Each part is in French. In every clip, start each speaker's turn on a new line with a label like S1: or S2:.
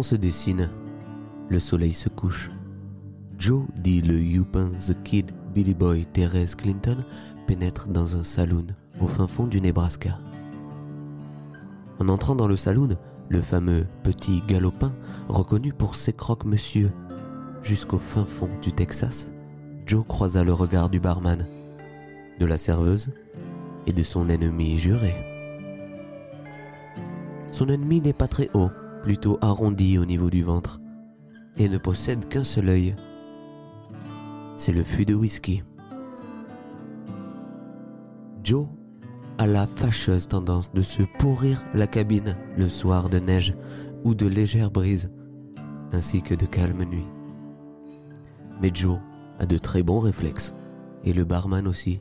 S1: Se dessine, le soleil se couche. Joe, dit le Youpin The Kid Billy Boy Thérèse Clinton, pénètre dans un saloon au fin fond du Nebraska. En entrant dans le saloon, le fameux petit galopin, reconnu pour ses croque-monsieur, jusqu'au fin fond du Texas, Joe croisa le regard du barman, de la serveuse et de son ennemi juré. Son ennemi n'est pas très haut, plutôt arrondi au niveau du ventre, et ne possède qu'un seul œil. C'est le fût de whisky. Joe a la fâcheuse tendance de se pourrir la cabine le soir de neige ou de légère brise, ainsi que de calmes nuits. Mais Joe a de très bons réflexes, et le barman aussi.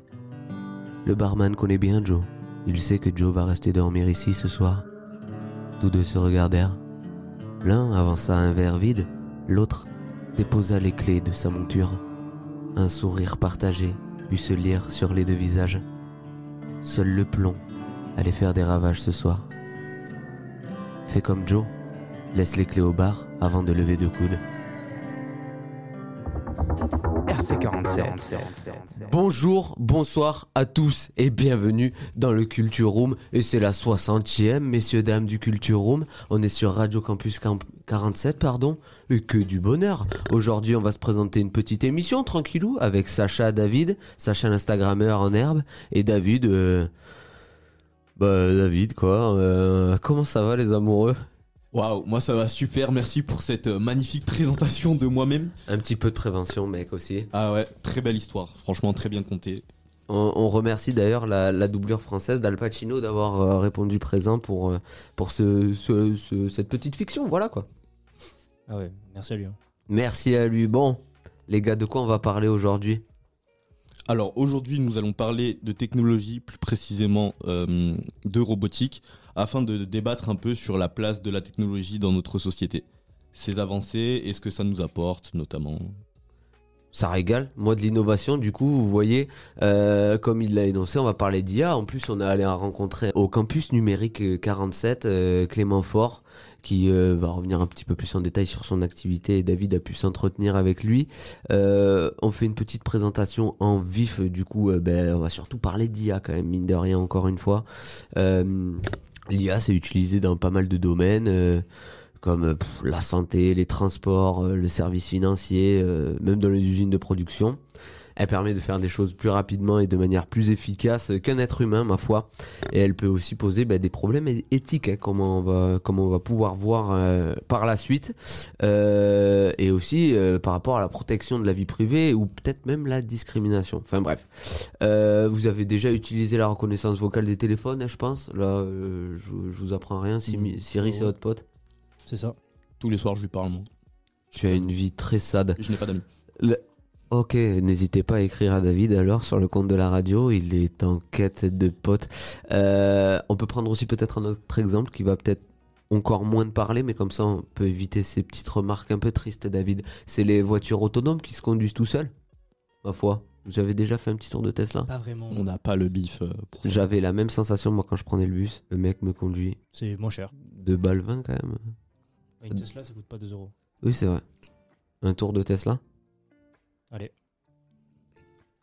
S1: Le barman connaît bien Joe. Il sait que Joe va rester dormir ici ce soir. Tous deux se regardèrent. L'un avança un verre vide, l'autre déposa les clés de sa monture. Un sourire partagé put se lire sur les deux visages. Seul le plomb allait faire des ravages ce soir. Fais comme Joe, laisse les clés au bar avant de lever deux coudes.
S2: RC47.
S1: Bonjour, bonsoir à tous et bienvenue dans le Culture Room. Et c'est la 60e, messieurs, dames du Culture Room. On est sur Radio Campus Camp 47, pardon. Et que du bonheur. Aujourd'hui, on va se présenter une petite émission, tranquillou, avec Sacha David. Sacha l'Instagrammeur en herbe. Et David, euh, bah, David, quoi. Euh, comment ça va, les amoureux?
S3: Waouh, moi ça va super, merci pour cette euh, magnifique présentation de moi-même.
S1: Un petit peu de prévention, mec, aussi.
S3: Ah ouais, très belle histoire, franchement très bien compté.
S1: On, on remercie d'ailleurs la, la doublure française d'Al Pacino d'avoir euh, répondu présent pour, euh, pour ce, ce- ce- cette petite fiction, voilà quoi.
S4: Ah ouais, merci à lui. hein.
S1: Merci à lui. Bon, les gars, de quoi on va parler aujourd'hui?
S3: Alors aujourd'hui nous allons parler de technologie, plus précisément euh, de robotique, afin de débattre un peu sur la place de la technologie dans notre société. Ses avancées et ce que ça nous apporte notamment?
S1: Ça régale. Moi, de l'innovation, du coup, vous voyez, euh, comme il l'a énoncé, on va parler d'IA. En plus, on est allé rencontrer au campus numérique euh, 47 euh, Clément Fort, qui euh, va revenir un petit peu plus en détail sur son activité. David a pu s'entretenir avec lui. Euh, on fait une petite présentation en vif. Du coup, euh, ben, on va surtout parler d'IA quand même, mine de rien, encore une fois. L'IA, c'est utilisé dans pas mal de domaines. euh, comme euh, la santé, les transports, euh, le service financier, même dans les usines de production. Elle permet de faire des choses plus rapidement et de manière plus efficace qu'un être humain, ma foi. Et elle peut aussi poser bah, des problèmes éthiques, hein, comment on va, comment on va pouvoir voir euh, par la suite, Euh, et aussi euh, par rapport à la protection de la vie privée ou peut-être même la discrimination. Enfin bref, Euh, vous avez déjà utilisé la reconnaissance vocale des téléphones, hein, je pense. Là, euh, je, je vous apprends rien. Simi- Siri, c'est votre pote.
S4: C'est ça.
S3: Tous les soirs je lui parle moi.
S1: Tu as une vie très sad.
S3: Je n'ai pas d'amis.
S1: Ok, n'hésitez pas à écrire à David alors sur le compte de la radio, il est en quête de potes. Euh, on peut prendre aussi peut-être un autre exemple qui va peut-être encore moins de parler, mais comme ça on peut éviter ces petites remarques un peu tristes, David. C'est les voitures autonomes qui se conduisent tout seuls, ma foi. Vous avez déjà fait un petit tour de Tesla
S4: Pas vraiment.
S3: On n'a pas le bif euh.
S1: J'avais la même sensation moi quand je prenais le bus. Le mec me conduit
S4: C'est moins cher.
S1: de balles 20 quand même.
S4: Une Tesla, ça coûte pas 2 euros.
S1: Oui, c'est vrai. Un tour de Tesla
S4: Allez.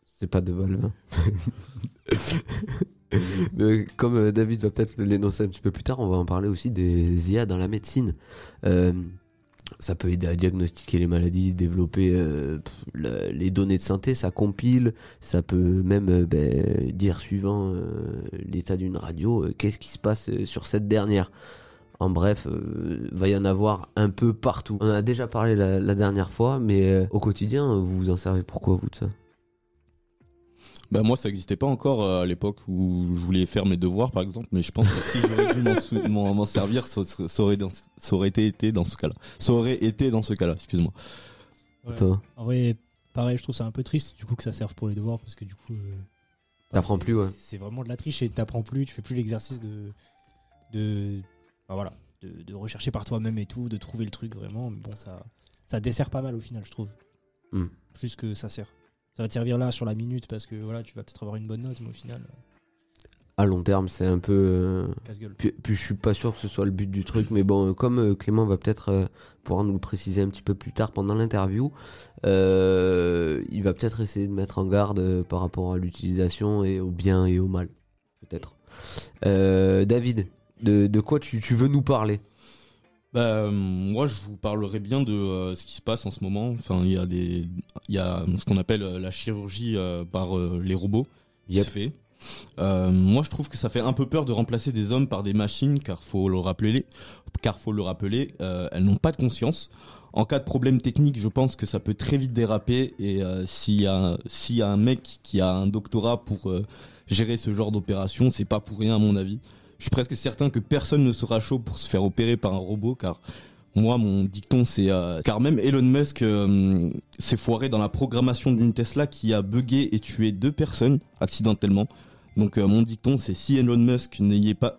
S1: C'est pas de balles 20. Mais comme euh, David va peut-être l'énoncer un petit peu plus tard, on va en parler aussi des IA dans la médecine. Euh, Ça peut aider à diagnostiquer les maladies, développer euh, les données de santé, ça compile, ça peut même ben, dire suivant l'état d'une radio, qu'est-ce qui se passe sur cette dernière. En bref, euh, va y en avoir un peu partout. On en a déjà parlé la, la dernière fois, mais euh, au quotidien, vous vous en servez pourquoi vous de ça?
S3: Bah moi ça n'existait pas encore euh, à l'époque où je voulais faire mes devoirs par exemple, mais je pense que si j'aurais dû m'en sou- m'en m'en servir, ça, ça- ça aurait, dans- ça aurait été, été dans ce cas-là. Ça aurait été dans ce cas-là, excuse-moi.
S4: Ouais. En vrai, pareil, je trouve ça un peu triste du coup que ça serve pour les devoirs parce que du coup. euh,
S1: T'apprends
S4: c'est-
S1: plus, ouais.
S4: C'est vraiment de la triche et t'apprends plus, tu fais plus l'exercice de. de voilà, de, de rechercher par toi-même et tout, de trouver le truc vraiment. Mais bon, ça, ça dessert pas mal au final, je trouve.
S1: Hmm.
S4: Plus que ça sert. Ça va te servir là sur la minute parce que voilà, tu vas peut-être avoir une bonne note, mais au final,
S1: À long terme, c'est un peu. euh,
S4: casse-gueule.
S1: Puis, puis je suis pas sûr que ce soit le but du truc, mais bon, comme euh, Clément va peut-être euh, pouvoir nous le préciser un petit peu plus tard pendant l'interview, euh, il va peut-être essayer de mettre en garde par rapport à l'utilisation et au bien et au mal, peut-être. Euh, David, de, de quoi tu, tu veux nous parler
S3: Bah, euh, moi, je vous parlerai bien de euh, ce qui se passe en ce moment. Enfin, il y a des, il y a ce qu'on appelle euh, la chirurgie euh, par euh, les robots qui
S1: Yep.
S3: se fait. Moi, je trouve que ça fait un peu peur de remplacer des hommes par des machines, car faut le rappeler, car faut le rappeler, elles n'ont pas de conscience. En cas de problème technique, je pense que ça peut très vite déraper. Et s'il y a, s'il y a un mec qui a un doctorat pour gérer ce genre d'opération, c'est pas pour rien à mon avis. Je suis presque certain que personne ne sera chaud pour se faire opérer par un robot, car moi, mon dicton, c'est euh, car même Elon Musk euh, s'est foiré dans la programmation d'une Tesla qui a bugué et tué deux personnes accidentellement. Donc euh, mon dicton, c'est si Elon Musk n'ayez pas,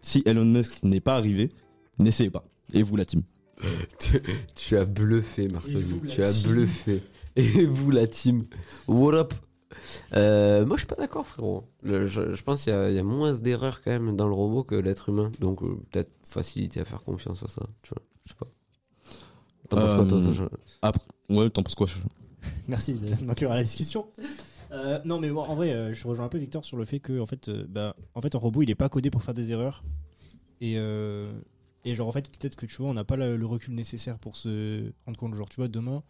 S3: si Elon Musk n'est pas arrivé, n'essayez pas. Et vous, la team.
S1: tu, tu as bluffé,
S4: la
S1: Tu as
S4: team.
S1: bluffé. Et vous, la team. What up? Euh, moi, je suis pas d'accord, frérot. Le- je, je pense qu'il y, a- il y a moins d'erreurs quand même dans le robot que l'être humain. Donc, euh, peut-être facilité à faire confiance à ça. Tu vois, je sais pas. T'en penses quoi, toi,
S3: Euh,
S1: Sacha
S3: Après, ouais, t'en penses quoi
S4: Merci de m'inclure à la discussion. Euh, non, mais moi, en vrai, euh, je rejoins un peu Victor sur le fait que, en fait, euh, bah, en fait, un robot, il est pas codé pour faire des erreurs. Et, euh, et genre, en fait, peut-être que tu vois, on n'a pas le, le recul nécessaire pour se rendre compte. Genre, tu vois, demain, euh,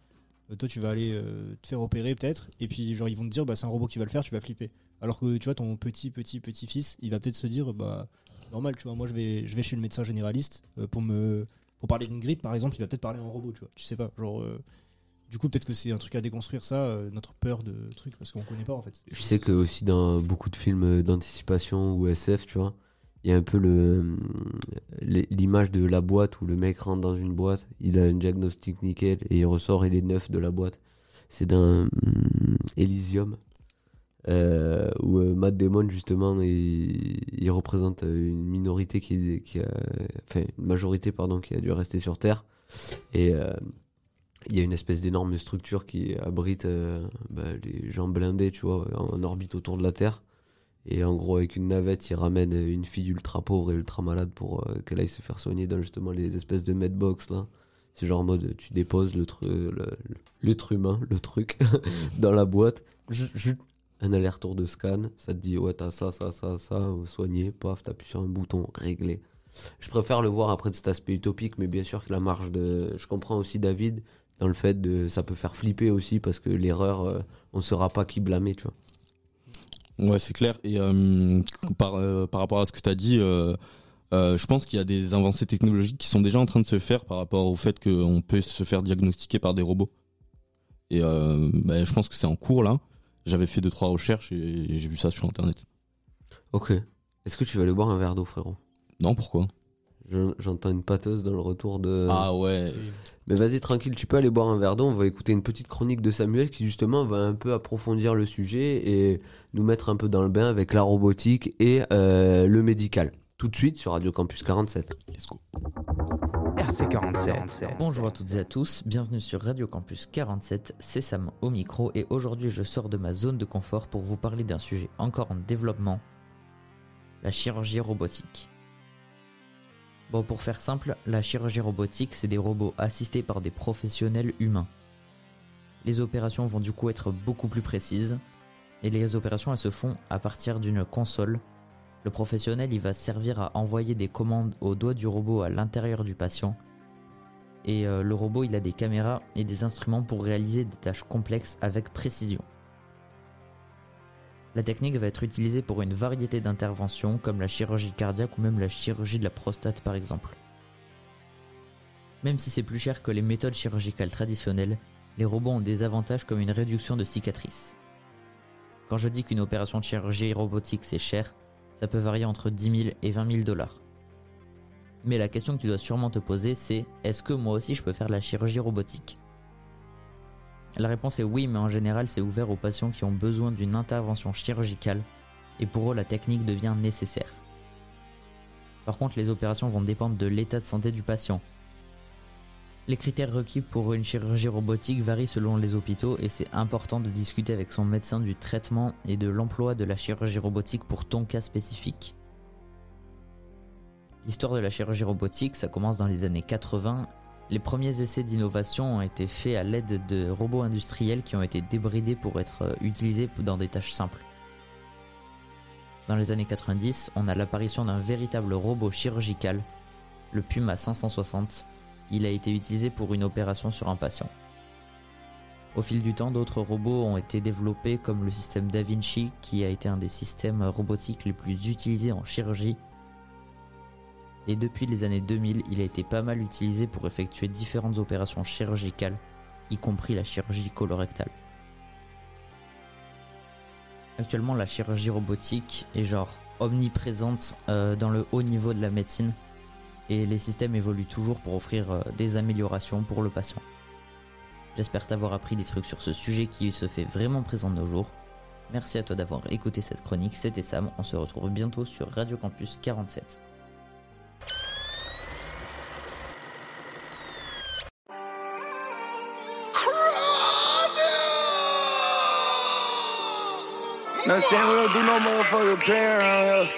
S4: toi, tu vas aller euh, te faire opérer peut-être, et puis, genre, ils vont te dire, bah, c'est un robot qui va le faire, tu vas flipper. Alors que, tu vois, ton petit, petit, petit fils, il va peut-être se dire, bah, normal, tu vois, moi, je vais, je vais chez le médecin généraliste euh, pour me. Pour parler d'une grippe, par exemple, il va peut-être parler en robot, tu vois. Tu sais pas, genre. euh, du coup, peut-être que c'est un truc à déconstruire, ça, euh, notre peur de trucs, parce qu'on connaît pas en fait.
S1: Je sais que aussi dans beaucoup de films d'anticipation ou SF, tu vois, il y a un peu l'image de la boîte où le mec rentre dans une boîte, il a un diagnostic nickel et il ressort, il est neuf de la boîte. C'est d'un hum, Elysium euh, où euh, Matt Damon justement il, représente une minorité qui, a, enfin une majorité pardon qui a dû rester sur Terre et euh, il y a une espèce d'énorme structure qui abrite bah, les gens blindés, tu vois, en orbite autour de la Terre. Et en gros, avec une navette, ils ramènent une fille ultra pauvre et ultra malade pour euh, qu'elle aille se faire soigner dans justement les espèces de medbox là. C'est genre en mode, tu déposes l'être humain, le truc, dans la boîte. Un aller-retour de scan, ça te dit, ouais, t'as ça, ça, ça, ça, soigné, paf, t'appuies sur un bouton, réglé. Je préfère le voir après de cet aspect utopique, mais bien sûr que la marge de. Je comprends aussi David dans le fait de. Ça peut faire flipper aussi parce que l'erreur, euh, on saura pas qui blâmer, tu vois.
S3: Ouais, c'est clair. Et euh, par, euh, par rapport à ce que tu as dit, euh, euh, je pense qu'il y a des avancées technologiques qui sont déjà en train de se faire par rapport au fait qu'on peut se faire diagnostiquer par des robots. Et euh, bah, je pense que c'est en cours là. J'avais fait deux trois recherches et j'ai vu ça sur internet.
S1: Ok. Est-ce que tu vas aller boire un verre d'eau, frérot?
S3: Non, pourquoi?
S1: Je- J'entends une pâteuse dans le retour de.
S3: Ah ouais.
S1: Mais vas-y, tranquille, tu peux aller boire un verre d'eau. On va écouter une petite chronique de Samuel qui, justement, va un peu approfondir le sujet et nous mettre un peu dans le bain avec la robotique et euh, le médical. Tout de suite sur Radio Campus 47.
S3: Let's go.
S2: RC47.
S5: Bonjour à toutes et à tous, bienvenue sur Radio Campus 47, c'est Sam au micro et aujourd'hui je sors de ma zone de confort pour vous parler d'un sujet encore en développement, la chirurgie robotique. Bon pour faire simple, la chirurgie robotique c'est des robots assistés par des professionnels humains. Les opérations vont du coup être beaucoup plus précises et les opérations elles se font à partir d'une console le professionnel il va servir à envoyer des commandes au doigt du robot à l'intérieur du patient. et euh, le robot il a des caméras et des instruments pour réaliser des tâches complexes avec précision. La technique va être utilisée pour une variété d'interventions comme la chirurgie cardiaque ou même la chirurgie de la prostate par exemple. Même si c'est plus cher que les méthodes chirurgicales traditionnelles, les robots ont des avantages comme une réduction de cicatrices. Quand je dis qu'une opération de chirurgie robotique c'est cher, ça peut varier entre 10 000 et 20 000 dollars. Mais la question que tu dois sûrement te poser c'est est-ce que moi aussi je peux faire la chirurgie robotique? La réponse est oui, mais en général c'est ouvert aux patients qui ont besoin d'une intervention chirurgicale et pour eux la technique devient nécessaire. Par contre, les opérations vont dépendre de l'état de santé du patient. Les critères requis pour une chirurgie robotique varient selon les hôpitaux et c'est important de discuter avec son médecin du traitement et de l'emploi de la chirurgie robotique pour ton cas spécifique. L'histoire de la chirurgie robotique, ça commence dans les années 80. Les premiers essais d'innovation ont été faits à l'aide de robots industriels qui ont été débridés pour être euh, utilisés dans des tâches simples. Dans les années 90, on a l'apparition d'un véritable robot chirurgical, le Puma 560. Il a été utilisé pour une opération sur un patient. Au fil du temps, d'autres robots ont été développés comme le système Da Vinci qui a été un des systèmes robotiques les plus utilisés en chirurgie et depuis les années 2000, il a été pas mal utilisé pour effectuer différentes opérations chirurgicales, y compris la chirurgie colorectale. Actuellement, la chirurgie robotique est genre omniprésente euh, dans le haut niveau de la médecine et les systèmes évoluent toujours pour offrir euh, des améliorations pour le patient. J'espère t'avoir appris des trucs sur ce sujet qui se fait vraiment présent de nos jours. Merci à toi d'avoir écouté cette chronique, c'était Sam, on se retrouve bientôt sur Radio Campus 47.
S6: Know I'm saying we don't do no motherfucker playing around here.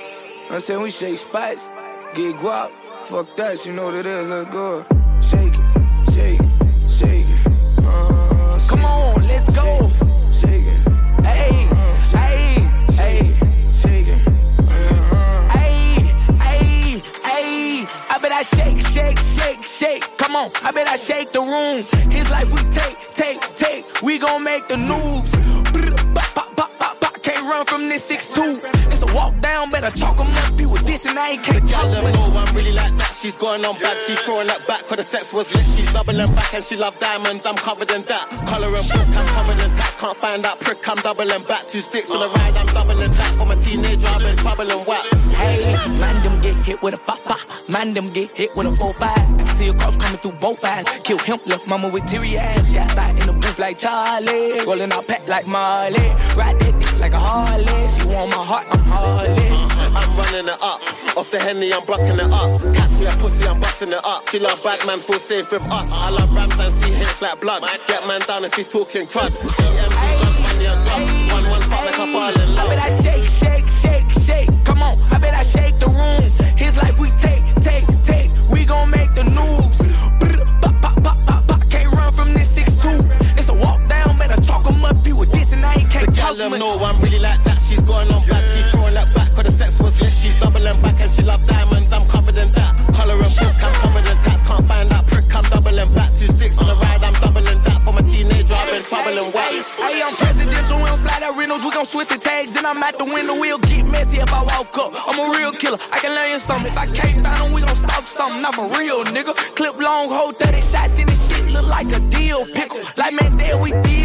S6: Know I'm saying we shake spots, get guap. Fuck that, you know what it is. Let's go. Shake it, shake it, shake it. Uh, shake
S7: Come on, let's go.
S6: Shake it,
S7: hey, hey, hey. I bet I shake, shake, shake, shake. Come on, I bet I shake the room. His life we take, take, take. We gon' make the news. Run from this 6'2. It's a walk down, better chalk 'em up. You with this and I ain't can't
S8: Tell them no one really like that. She's going on bad. She's throwing that back for the sex was lit. She's doubling back and she love diamonds. I'm covered in that. Color and book, I'm covered in tat. Can't find that prick. I'm doubling back. Two sticks on the ride. I'm doubling back. For my teenager, I've been troubling wax.
S7: Hey, man, them get hit with a fa. Man, them get hit with a 4 5. I can see a cross coming through both eyes. Kill him, left mama with teary eyes. Got fight in like Charlie. Rolling out pack like Marley. Ride that dick like a Harley. She want my heart, I'm Harley.
S8: Uh, I'm running it up. Off the henny, I'm blocking it up. Catch me a pussy, I'm busting it up. She love bad man, feel safe with us. I love rams and see hits like blood. Get man down if he's talking crud. GMD, guns, money and drugs. One, one, fuck like I fall in
S7: I bet. I shake, shake, shake, shake. Come on, I bet I shake the room. His life we take, take, take. We gon' make the news. I ain't can't
S8: The
S7: talk
S8: gal them know I'm really like that. She's going on back, She's throwing that back. Cause the sex was lit. She's doubling back and she love diamonds. I'm covered in that. Color and book, I'm covered in tats. Can't find that prick. I'm doubling back. Two sticks on the ride. I'm doubling that. For my teenager, I've been troubling wax.
S7: Hey, I'm presidential, we don't fly that Reynolds, we gon' switch the tags, then I'm at the window, we'll get messy if I walk up. I'm a real killer, I can learn you something. If I can't find them, we gon' stop something, not for real, nigga. Clip long, hold 30 shots in this shit, look like a deal pickle. Like Mandel, we deal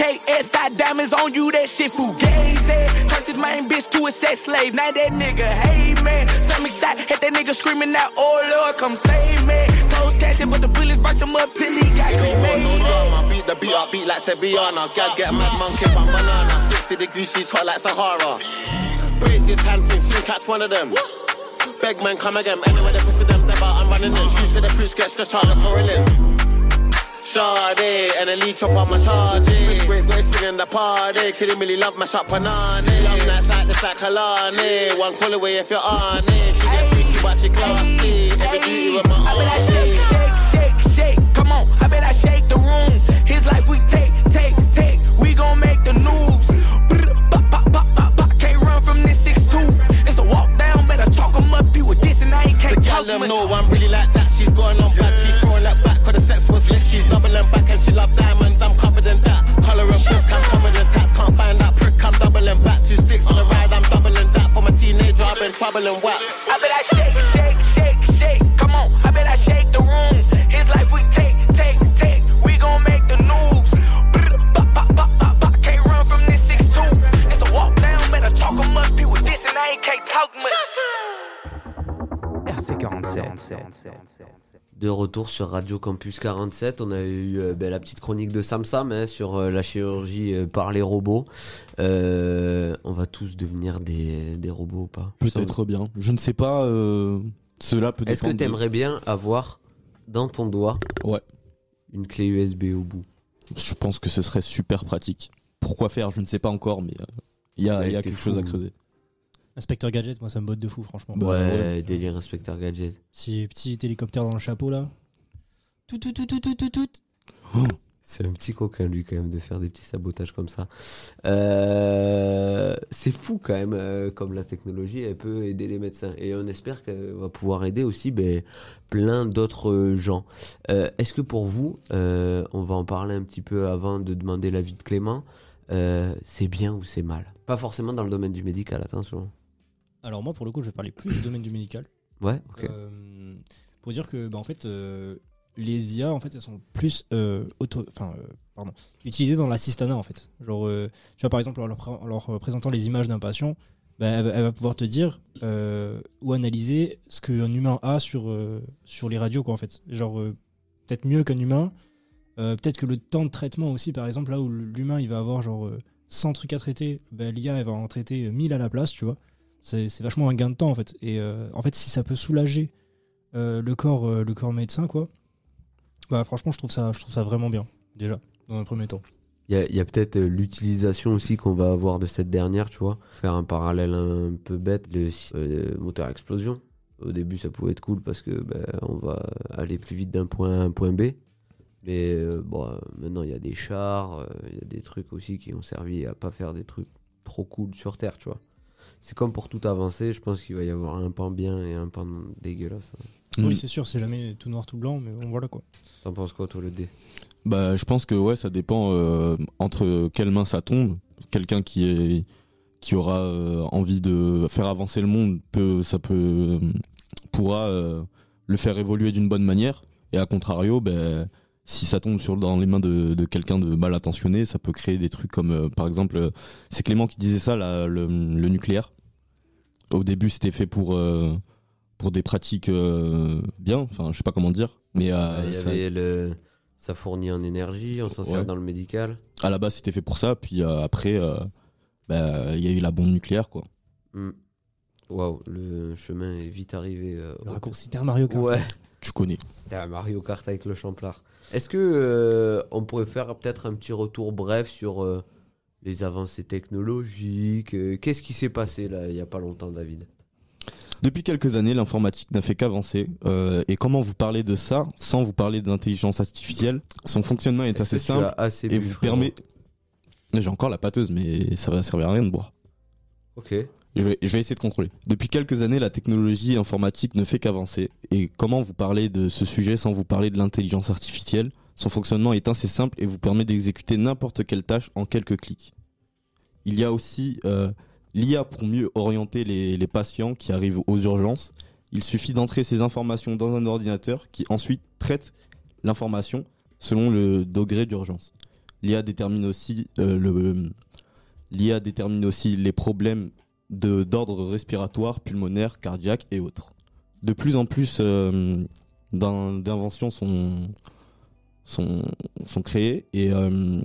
S7: KSI diamonds on you, that shit fugazi. Turned his main bitch to a sex slave, now that nigga, hey man. Stomach shot, hit that nigga screaming out, oh Lord, come save me. Close casket, but the bullets burnt him up till he got
S8: no
S7: cremated.
S8: drama, beat the beat up, beat like Sevillana. Gal get mad monkey from banana. 60 degrees, she's hot like Sahara. Braces, hunting, soon catch one of them. Beg man, come again. Anyway, they pussy them, they're I'm running in. Shoes to the priest, get stretched out the correlin. Sade, and a leech up on my charge. Wrist break, go singing the party. Couldn't really love my shop panani. Love nights like this, like Kalani. One call away if you're on it. She get freaky, but she classy. Every duty with my
S7: I bet I shake, shake, shake, shake. Come on, I bet I shake the room. His life we take, take, take. We gon' make the news. Can't run from this 6'2. It's a walk down, better chalk 'em up. You with this and I ain't
S8: The
S7: can't
S8: gal
S7: talk
S8: them
S7: with.
S8: know I'm really like that. She's going on bad she's doubling back and she love diamonds. I'm covered in that. Collar and book, I'm covered in tats. Can't find that prick, I'm doubling back. Two sticks on the ride, I'm doubling that. From a teenager, I've been troubling wax.
S7: I bet I shake, shake, shake, shake. Come on, I bet I shake the room. His life we take, take, take. We gon' make the news. Can't run from this six-two. It's a walk down, better talk em up. People dissing, I ain't can't talk much.
S2: RC47.
S1: De retour sur Radio Campus 47, on a eu euh, ben, la petite chronique de Sam Sam hein, sur euh, la chirurgie euh, par les robots. On va tous devenir des, des robots ou pas
S3: Peut-être bien. Je ne sais pas. cela peut
S1: Est-ce que
S3: de-
S1: t'aimerais bien avoir dans ton doigt
S3: Ouais.
S1: une clé USB au bout?
S3: Je pense que ce serait super pratique. Pourquoi faire? Je ne sais pas encore, mais il y a, y quelque
S1: fou.
S3: chose à creuser.
S4: Inspecteur Gadget, moi ça me botte de fou, franchement.
S1: Ouais,
S3: ouais.
S1: délire inspecteur gadget.
S4: Si petit hélicoptère dans le chapeau là. Tout, tout, tout, tout, tout, tout, tout.
S1: C'est un petit coquin lui quand même de faire des petits sabotages comme ça. Euh, c'est fou quand même euh, comme la technologie elle peut aider les médecins et on espère qu'elle va pouvoir aider aussi ben, plein d'autres gens. Euh, Est-ce que pour vous, euh, on va en parler un petit peu avant de demander l'avis de Clément, euh, c'est bien ou c'est mal? Pas forcément dans le domaine du médical, attention.
S4: Alors moi pour le coup je vais parler plus du domaine du médical.
S1: Ouais, ok.
S4: Euh, pour dire que bah, en fait euh, les IA en fait elles sont plus euh, auto- enfin euh, pardon utilisées dans l'assistanat en fait genre tu vois par exemple en leur, pré- en leur présentant les images d'un patient bah, elle, va- elle va pouvoir te dire ou analyser ce qu'un humain a sur sur les radios quoi en fait genre peut-être mieux qu'un humain peut-être que le temps de traitement aussi par exemple là où l'humain il va avoir genre euh, 100 trucs à traiter bah, l'IA elle va en traiter 1000 à la place tu vois c'est vachement un gain de temps en fait et euh, en fait si ça peut soulager euh, le corps euh, le corps médecin quoi bah franchement je trouve ça je trouve ça vraiment bien déjà dans un premier temps
S1: Il y a, a peut-être l'utilisation aussi qu'on va avoir de cette dernière, tu vois. Faire un parallèle un peu bête, le moteur à explosion. Au début, ça pouvait être cool parce que ben, on va aller plus vite d'un point A à un point B. Mais bon, maintenant, il y a des chars, il y a des trucs aussi qui ont servi à pas faire des trucs trop cool sur Terre, tu vois. C'est comme pour tout avancer, je pense qu'il va y avoir un pan bien et un pan dégueulasse.
S3: Mm.
S4: oui c'est sûr c'est jamais tout noir tout blanc mais bon voilà quoi
S1: T'en penses quoi, toi, le D
S3: Bah, je pense que ouais, ça dépend euh, entre quelles mains ça tombe. Quelqu'un qui est qui aura euh, envie de faire avancer le monde peut ça peut pourra euh, le faire évoluer d'une bonne manière. Et à contrario, ben si ça tombe sur dans les mains de, de quelqu'un de mal intentionné, ça peut créer des trucs comme euh, par exemple, euh, c'est Clément qui disait ça, là, le, le nucléaire. Au début, c'était fait pour euh, pour des pratiques euh, bien, enfin, je sais pas comment dire, mais euh,
S1: Il y
S3: ça-
S1: avait le... Ça fournit en énergie, on s'en sert dans le médical.
S3: à la base c'était fait pour ça puis euh, après euh, bah, il y a eu la bombe nucléaire quoi
S1: Hmm. Waouh, le chemin est vite arrivé. euh,
S4: le raccourci terre Mario Kart
S1: Ouais,
S3: tu connais
S1: T'as Mario Kart avec le champlard. Est-ce que euh, on pourrait faire peut-être un petit retour bref sur euh, les avancées technologiques euh, Qu'est-ce qui s'est passé là il y a pas longtemps, David?
S3: Depuis quelques années l'informatique n'a fait qu'avancer euh, et comment vous parler de ça sans vous parler d'intelligence artificielle? Son fonctionnement est, assez simple
S1: assez
S3: et vous permet j'ai encore la pâteuse mais ça va servir à rien de boire.
S1: Ok.
S3: Je vais, essayer de contrôler. Depuis quelques années, la technologie informatique ne fait qu'avancer. Et comment vous parler de ce sujet sans vous parler de l'intelligence artificielle? Son fonctionnement est assez simple et vous permet d'exécuter n'importe quelle tâche en quelques clics. Il y a aussi euh, l'IA pour mieux orienter les, patients qui arrivent aux urgences. Il suffit d'entrer ces informations dans un ordinateur qui ensuite traite l'information selon le degré d'urgence. L'IA détermine aussi euh, le L'IA détermine aussi les problèmes d'ordre respiratoire, pulmonaire, cardiaque et autres. De plus en plus euh, d'in- d'inventions sont, sont, sont créées et euh,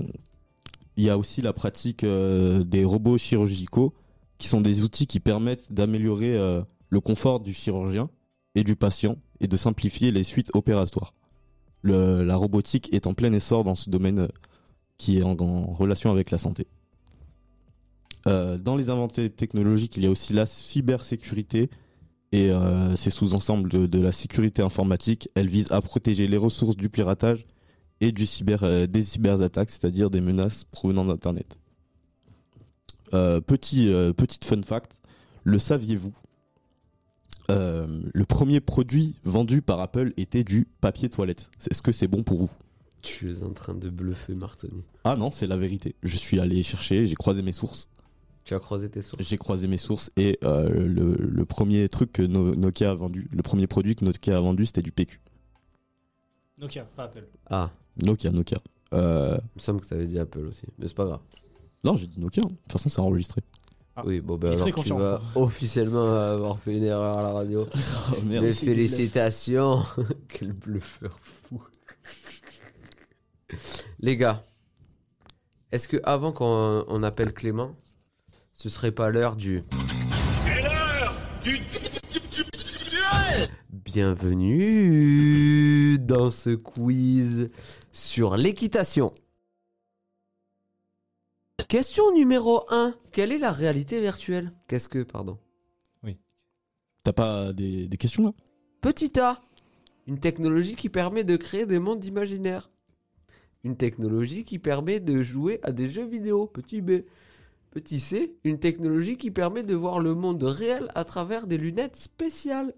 S3: il y a aussi la pratique euh, des robots chirurgicaux qui sont des outils qui permettent d'améliorer le confort du chirurgien et du patient et de simplifier les suites opératoires. La robotique est en plein essor dans ce domaine qui est en relation avec la santé. Euh, dans les inventés technologiques, il y a aussi la cybersécurité et euh, ces sous-ensembles de, de la sécurité informatique. Elle vise à protéger les ressources du piratage et du cyber, euh, des cyberattaques, c'est-à-dire des menaces provenant d'Internet. Euh, petit, petite fun fact, le saviez-vous? Le premier produit vendu par Apple était du papier toilette. Est-ce que c'est bon pour vous?
S1: Tu es en train de bluffer, Martini.
S3: Ah non, c'est la vérité. Je suis allé chercher, j'ai croisé mes sources.
S1: Tu as croisé tes sources
S3: J'ai croisé mes sources et euh, le, le premier truc que No- Nokia a vendu, le premier produit que Nokia a vendu, c'était du PQ.
S4: Nokia, pas Apple.
S1: Ah,
S3: Nokia, Nokia. Euh,
S1: il me semble que tu avais dit Apple aussi. Mais c'est pas grave.
S3: non, j'ai dit Nokia. hein. De toute façon, c'est enregistré.
S4: Ah.
S1: Oui, bon, ben alors tu
S4: confiant.
S1: vas officiellement avoir fait une erreur à la radio.
S3: Oh, merde.
S1: Félicitations. Quel bluffeur fou. Les gars, est-ce que avant qu'on on appelle Clément, ce serait pas l'heure du Bienvenue dans ce quiz sur l'équitation. Question numéro 1. Quelle est la réalité virtuelle? Qu'est-ce que, pardon?
S3: T'as pas des, des questions là?
S1: Petit A, une technologie qui permet de créer des mondes imaginaires. Une technologie qui permet de jouer à des jeux vidéo. Petit B. Petit C, une technologie qui permet de voir le monde réel à travers des lunettes spéciales.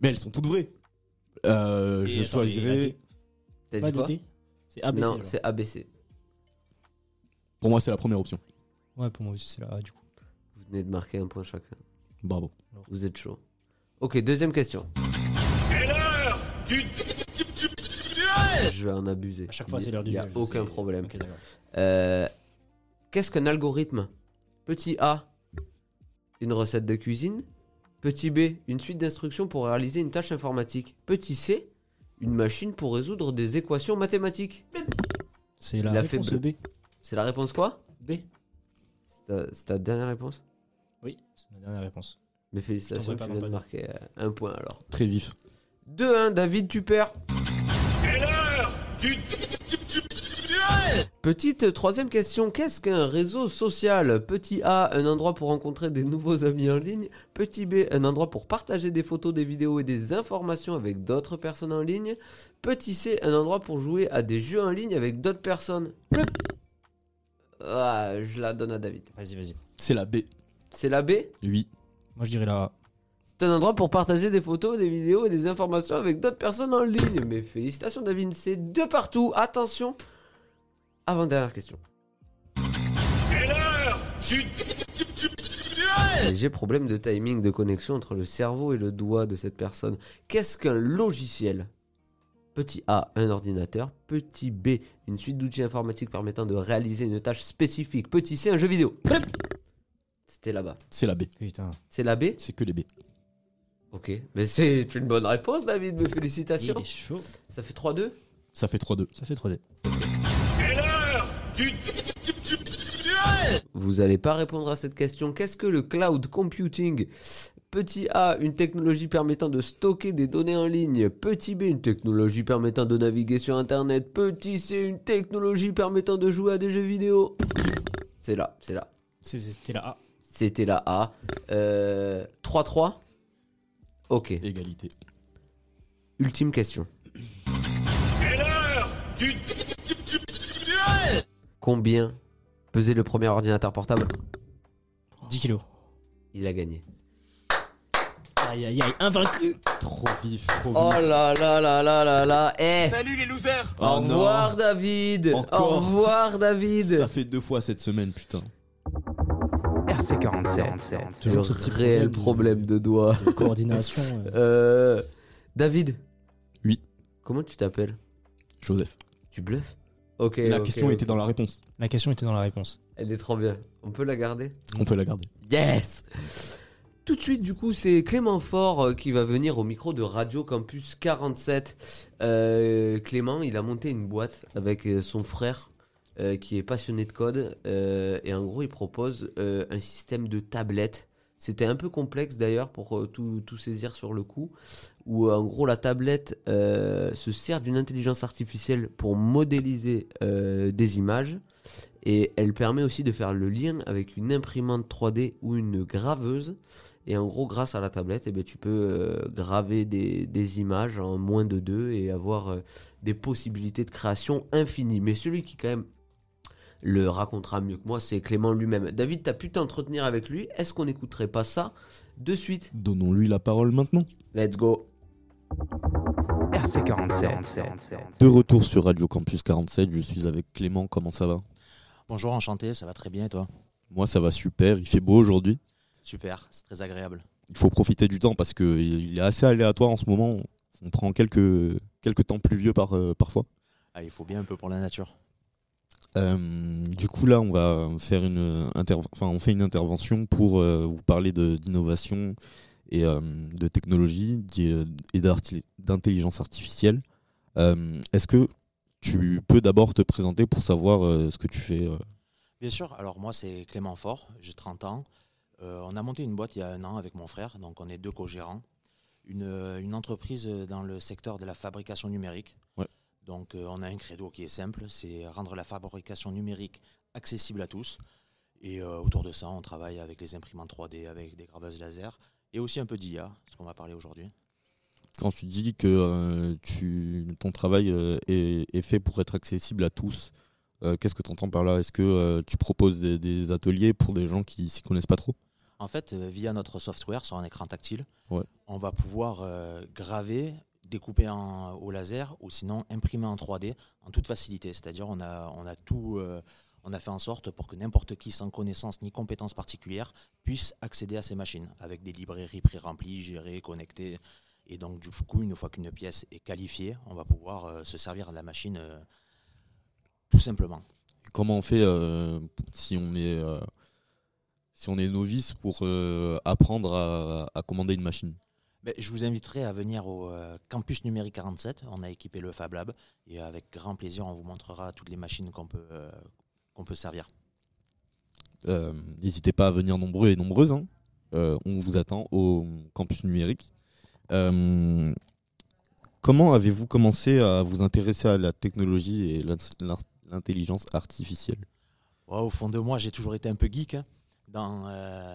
S3: Mais elles sont toutes vraies. Euh,
S4: Et
S3: je
S4: attends,
S3: choisirais.
S1: T'as dit quoi
S4: C'est ABC.
S1: Non,
S4: alors.
S1: c'est ABC.
S3: Pour moi, c'est la première option.
S4: Ouais, pour moi aussi, c'est la A du coup.
S1: Vous venez de marquer un point chacun.
S3: Bravo.
S1: Vous êtes chaud. Ok, deuxième question. Je vais en abuser.
S4: À chaque fois, c'est l'heure du
S1: Il n'y a aucun
S4: c'est-
S1: problème.
S4: Ok, d'accord.
S1: Euh, Qu'est-ce qu'un algorithme? Petit A, une recette de cuisine. Petit B, une suite d'instructions pour réaliser une tâche informatique. Petit C, une machine pour résoudre des équations mathématiques.
S4: C'est la réponse. B.
S1: C'est la réponse quoi
S4: B.
S1: C'est ta, c'est ta dernière réponse
S4: Oui, c'est ma dernière réponse.
S1: Mais félicitations, tu viens de marquer euh, un point alors.
S3: Très vif.
S1: 2-1, David, tu perds. Petite troisième question, qu'est-ce qu'un réseau social? Petit A, un endroit pour rencontrer des nouveaux amis en ligne. Petit B, un endroit pour partager des photos, des vidéos et des informations avec d'autres personnes en ligne. Petit C, un endroit pour jouer à des jeux en ligne avec d'autres personnes. Ah, je la donne à David.
S4: Vas-y, vas-y.
S3: C'est la B.
S1: C'est la B?
S3: Oui.
S4: Moi, je dirais la A.
S1: C'est un endroit pour partager des photos, des vidéos et des informations avec d'autres personnes en ligne. Mais félicitations David, c'est de partout. Attention. Avant-dernière question. J'ai problème de timing, de connexion entre le cerveau et le doigt de cette personne. Qu'est-ce qu'un logiciel? Petit A, un ordinateur. Petit B, une suite d'outils informatiques permettant de réaliser une tâche spécifique. Petit C, un jeu vidéo. C'était là-bas.
S3: C'est la B.
S4: Putain.
S1: C'est la B?
S3: C'est que les B.
S1: Ok, mais c'est une bonne réponse, David. Mes félicitations.
S4: Il est chaud.
S1: Ça fait 3-2
S3: Ça fait 3-2.
S4: Ça fait 3D.
S1: Vous allez pas répondre à cette question. Qu'est-ce que le cloud computing Petit A, une technologie permettant de stocker des données en ligne. Petit B, une technologie permettant de naviguer sur Internet. Petit C, une technologie permettant de jouer à des jeux vidéo. C'est là, c'est là.
S4: C'est- C'était la A.
S1: C'était la A. Euh, 3-3 Ok.
S3: Égalité.
S1: Ultime question. Combien pesait le premier ordinateur portable
S4: 10 kilos.
S1: Il a gagné.
S4: Aïe, aïe, aïe. Invaincu.
S3: Trop vif, trop vif.
S1: Oh là là là là là là. Eh
S8: Salut les losers
S1: Au
S3: Oh non.
S1: revoir David
S3: Encore.
S1: Au revoir David
S3: Ça fait deux fois cette semaine, putain.
S2: RC47.
S1: Toujours
S4: ce petit
S1: réel
S4: problème
S1: problème de doigts.
S4: De coordination. euh.
S1: Euh, David
S3: Oui.
S1: Comment tu t'appelles?
S3: Joseph.
S1: Tu bluffes? Ok.
S3: la question était dans la réponse.
S4: La question était dans la réponse.
S1: Elle est trop bien. On peut la garder?
S3: On peut la garder.
S1: Yes Tout de suite, du coup, c'est Clément Fort euh, qui va venir au micro de Radio Campus 47. Euh, Clément, il a monté une boîte avec euh, son frère euh, qui est passionné de code. euh, et en gros, il propose euh, un système de tablette. C'était un peu complexe d'ailleurs pour euh, tout, saisir sur le coup. Où euh, en gros, la tablette euh, se sert d'une intelligence artificielle pour modéliser des images. Et elle permet aussi de faire le lien avec une imprimante 3D ou une graveuse. Et en gros, grâce à la tablette, eh ben, tu peux graver des, images en moins de deux et avoir des possibilités de création infinies. Mais celui qui quand même le racontera mieux que moi, c'est Clément lui-même. David, t'as pu t'entretenir avec lui. Est-ce qu'on n'écouterait pas ça de suite?
S3: Donnons-lui la parole maintenant.
S1: Let's go.
S2: RC47.
S3: De retour sur Radio Campus 47, je suis avec Clément, comment ça va?
S9: Bonjour, enchanté, ça va très bien et toi?
S3: Moi, ça va super. Il fait beau aujourd'hui.
S9: Super, c'est très agréable.
S3: Il faut profiter du temps parce que il est assez aléatoire en ce moment. On prend quelques, quelques temps pluvieux par, euh, parfois.
S9: Ah, il faut bien un peu pour la nature.
S3: Euh, du coup, là, on va faire une, interv- enfin, on fait une intervention pour euh, vous parler d'innovation et euh, de technologie et d'intelligence artificielle. Est-ce que tu peux d'abord te présenter pour savoir ce que tu fais
S9: Bien sûr, alors moi c'est Clément Fort, j'ai 30 ans. On a monté une boîte il y a un an avec mon frère, donc on est deux co-gérants. Une, une entreprise dans le secteur de la fabrication numérique.
S3: Ouais.
S9: Donc euh, on a un credo qui est simple, c'est rendre la fabrication numérique accessible à tous. Et euh, autour de ça, on travaille avec les imprimantes 3D, avec des graveuses laser et aussi un peu d'IA, ce qu'on va parler aujourd'hui.
S3: quand tu dis que euh, tu, ton travail euh, est, est fait pour être accessible à tous euh, Qu'est-ce que tu entends par là? Est-ce que tu proposes des, des ateliers pour des gens qui s'y connaissent pas trop?
S9: En fait, via notre software sur un écran tactile,
S3: Ouais.
S9: on va pouvoir graver, découper en, au laser ou sinon imprimer en 3D en toute facilité. C'est-à-dire on a, on a tout, euh, on a fait en sorte pour que n'importe qui sans connaissance ni compétences particulières puisse accéder à ces machines avec des librairies pré-remplies, gérées, connectées. Et donc du coup, une fois qu'une pièce est qualifiée, on va pouvoir euh, se servir de la machine euh, tout simplement.
S3: Comment on fait si on est si on est novice pour apprendre à commander une machine?
S9: Ben, je vous inviterai à venir au euh, campus numérique 47. On a équipé le Fab Lab et avec grand plaisir, on vous montrera toutes les machines qu'on peut, euh, qu'on peut servir.
S3: Euh, N'hésitez pas à venir nombreux et nombreuses. hein. On vous attend au campus numérique. Comment avez-vous commencé à vous intéresser à la technologie et l'in- l'in- l'intelligence artificielle?
S9: Au fond de moi, j'ai toujours été un peu geek, hein, dans,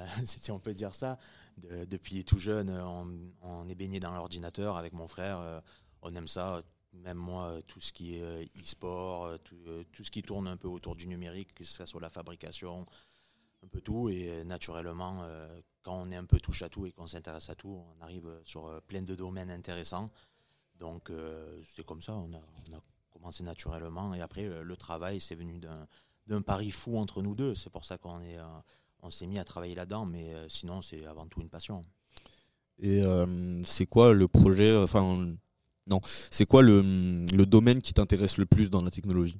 S9: si on peut dire ça. De- depuis tout jeune, on, on est baigné dans l'ordinateur avec mon frère. euh, on aime ça. Même moi, euh, tout ce qui est euh, e-sport, euh, tout, euh, ce qui tourne un peu autour du numérique, que ce soit la fabrication, un peu tout. Et euh, naturellement, euh, quand on est un peu touche à tout et qu'on s'intéresse à tout, on arrive sur euh, plein de domaines intéressants. Donc euh, c'est comme ça, on a, commencé naturellement. Et après, euh, le travail, c'est venu d'un pari fou entre nous deux. C'est pour ça qu'on est, euh, on s'est mis à travailler là-dedans. Mais euh, sinon, c'est avant tout une passion.
S3: Et euh, c'est quoi le projet Enfin, non, c'est quoi le, le domaine qui t'intéresse le plus dans la technologie?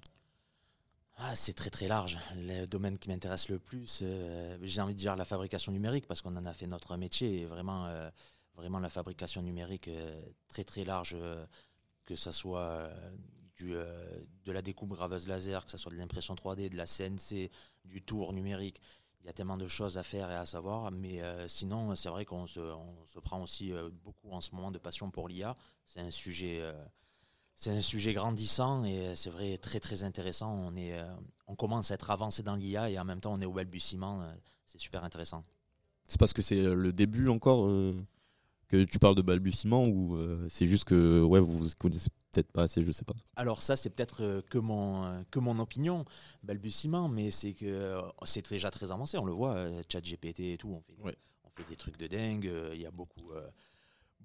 S9: Ah, c'est très très large. Le domaine qui m'intéresse le plus, euh, j'ai envie de dire la fabrication numérique parce qu'on en a fait notre métier. Et vraiment, euh, vraiment la fabrication numérique euh, très très large, euh, que ça soit euh, du, euh, de la découpe graveuse laser, que ça soit de l'impression 3D, de la CNC, du tour numérique. Il y a tellement de choses à faire et à savoir, mais euh, sinon, c'est vrai qu'on se, prend aussi euh, beaucoup en ce moment de passion pour l'IA. C'est un sujet, euh, c'est un sujet grandissant et c'est vrai très très intéressant. On est, on commence à être avancé dans l'IA et en même temps on est au balbutiement. c'est super intéressant.
S3: C'est parce que c'est le début encore que tu parles de balbutiement ou c'est juste que ouais vous connaissez peut-être pas assez, je sais pas.
S9: Alors ça, c'est peut-être euh, que mon, euh, que mon opinion, balbutiement, mais c'est que euh, c'est déjà très avancé. On le voit, euh, ChatGPT et tout, on fait,
S3: Ouais.
S9: on fait des trucs de dingue. Il y a beaucoup,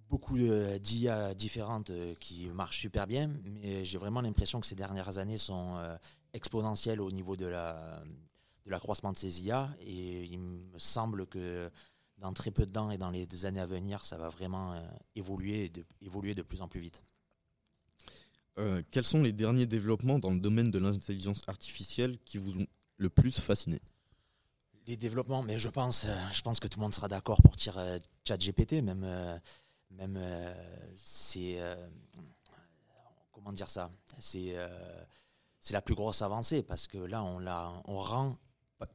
S9: beaucoup d'IA différentes qui marchent super bien, mais j'ai vraiment l'impression que ces dernières années sont exponentielles au niveau de la, de l'accroissement de ces IA, et il me semble que dans très peu de temps et dans les années à venir, ça va vraiment évoluer, de, évoluer de plus en plus vite.
S3: Euh, quels sont les derniers développements dans le domaine de l'intelligence artificielle qui vous ont le plus fasciné?
S9: Les développements, mais je pense, euh, je pense que tout le monde sera d'accord pour dire euh, ChatGPT, même, même c'est comment dire ça, c'est c'est la plus grosse avancée parce que là on la, on rend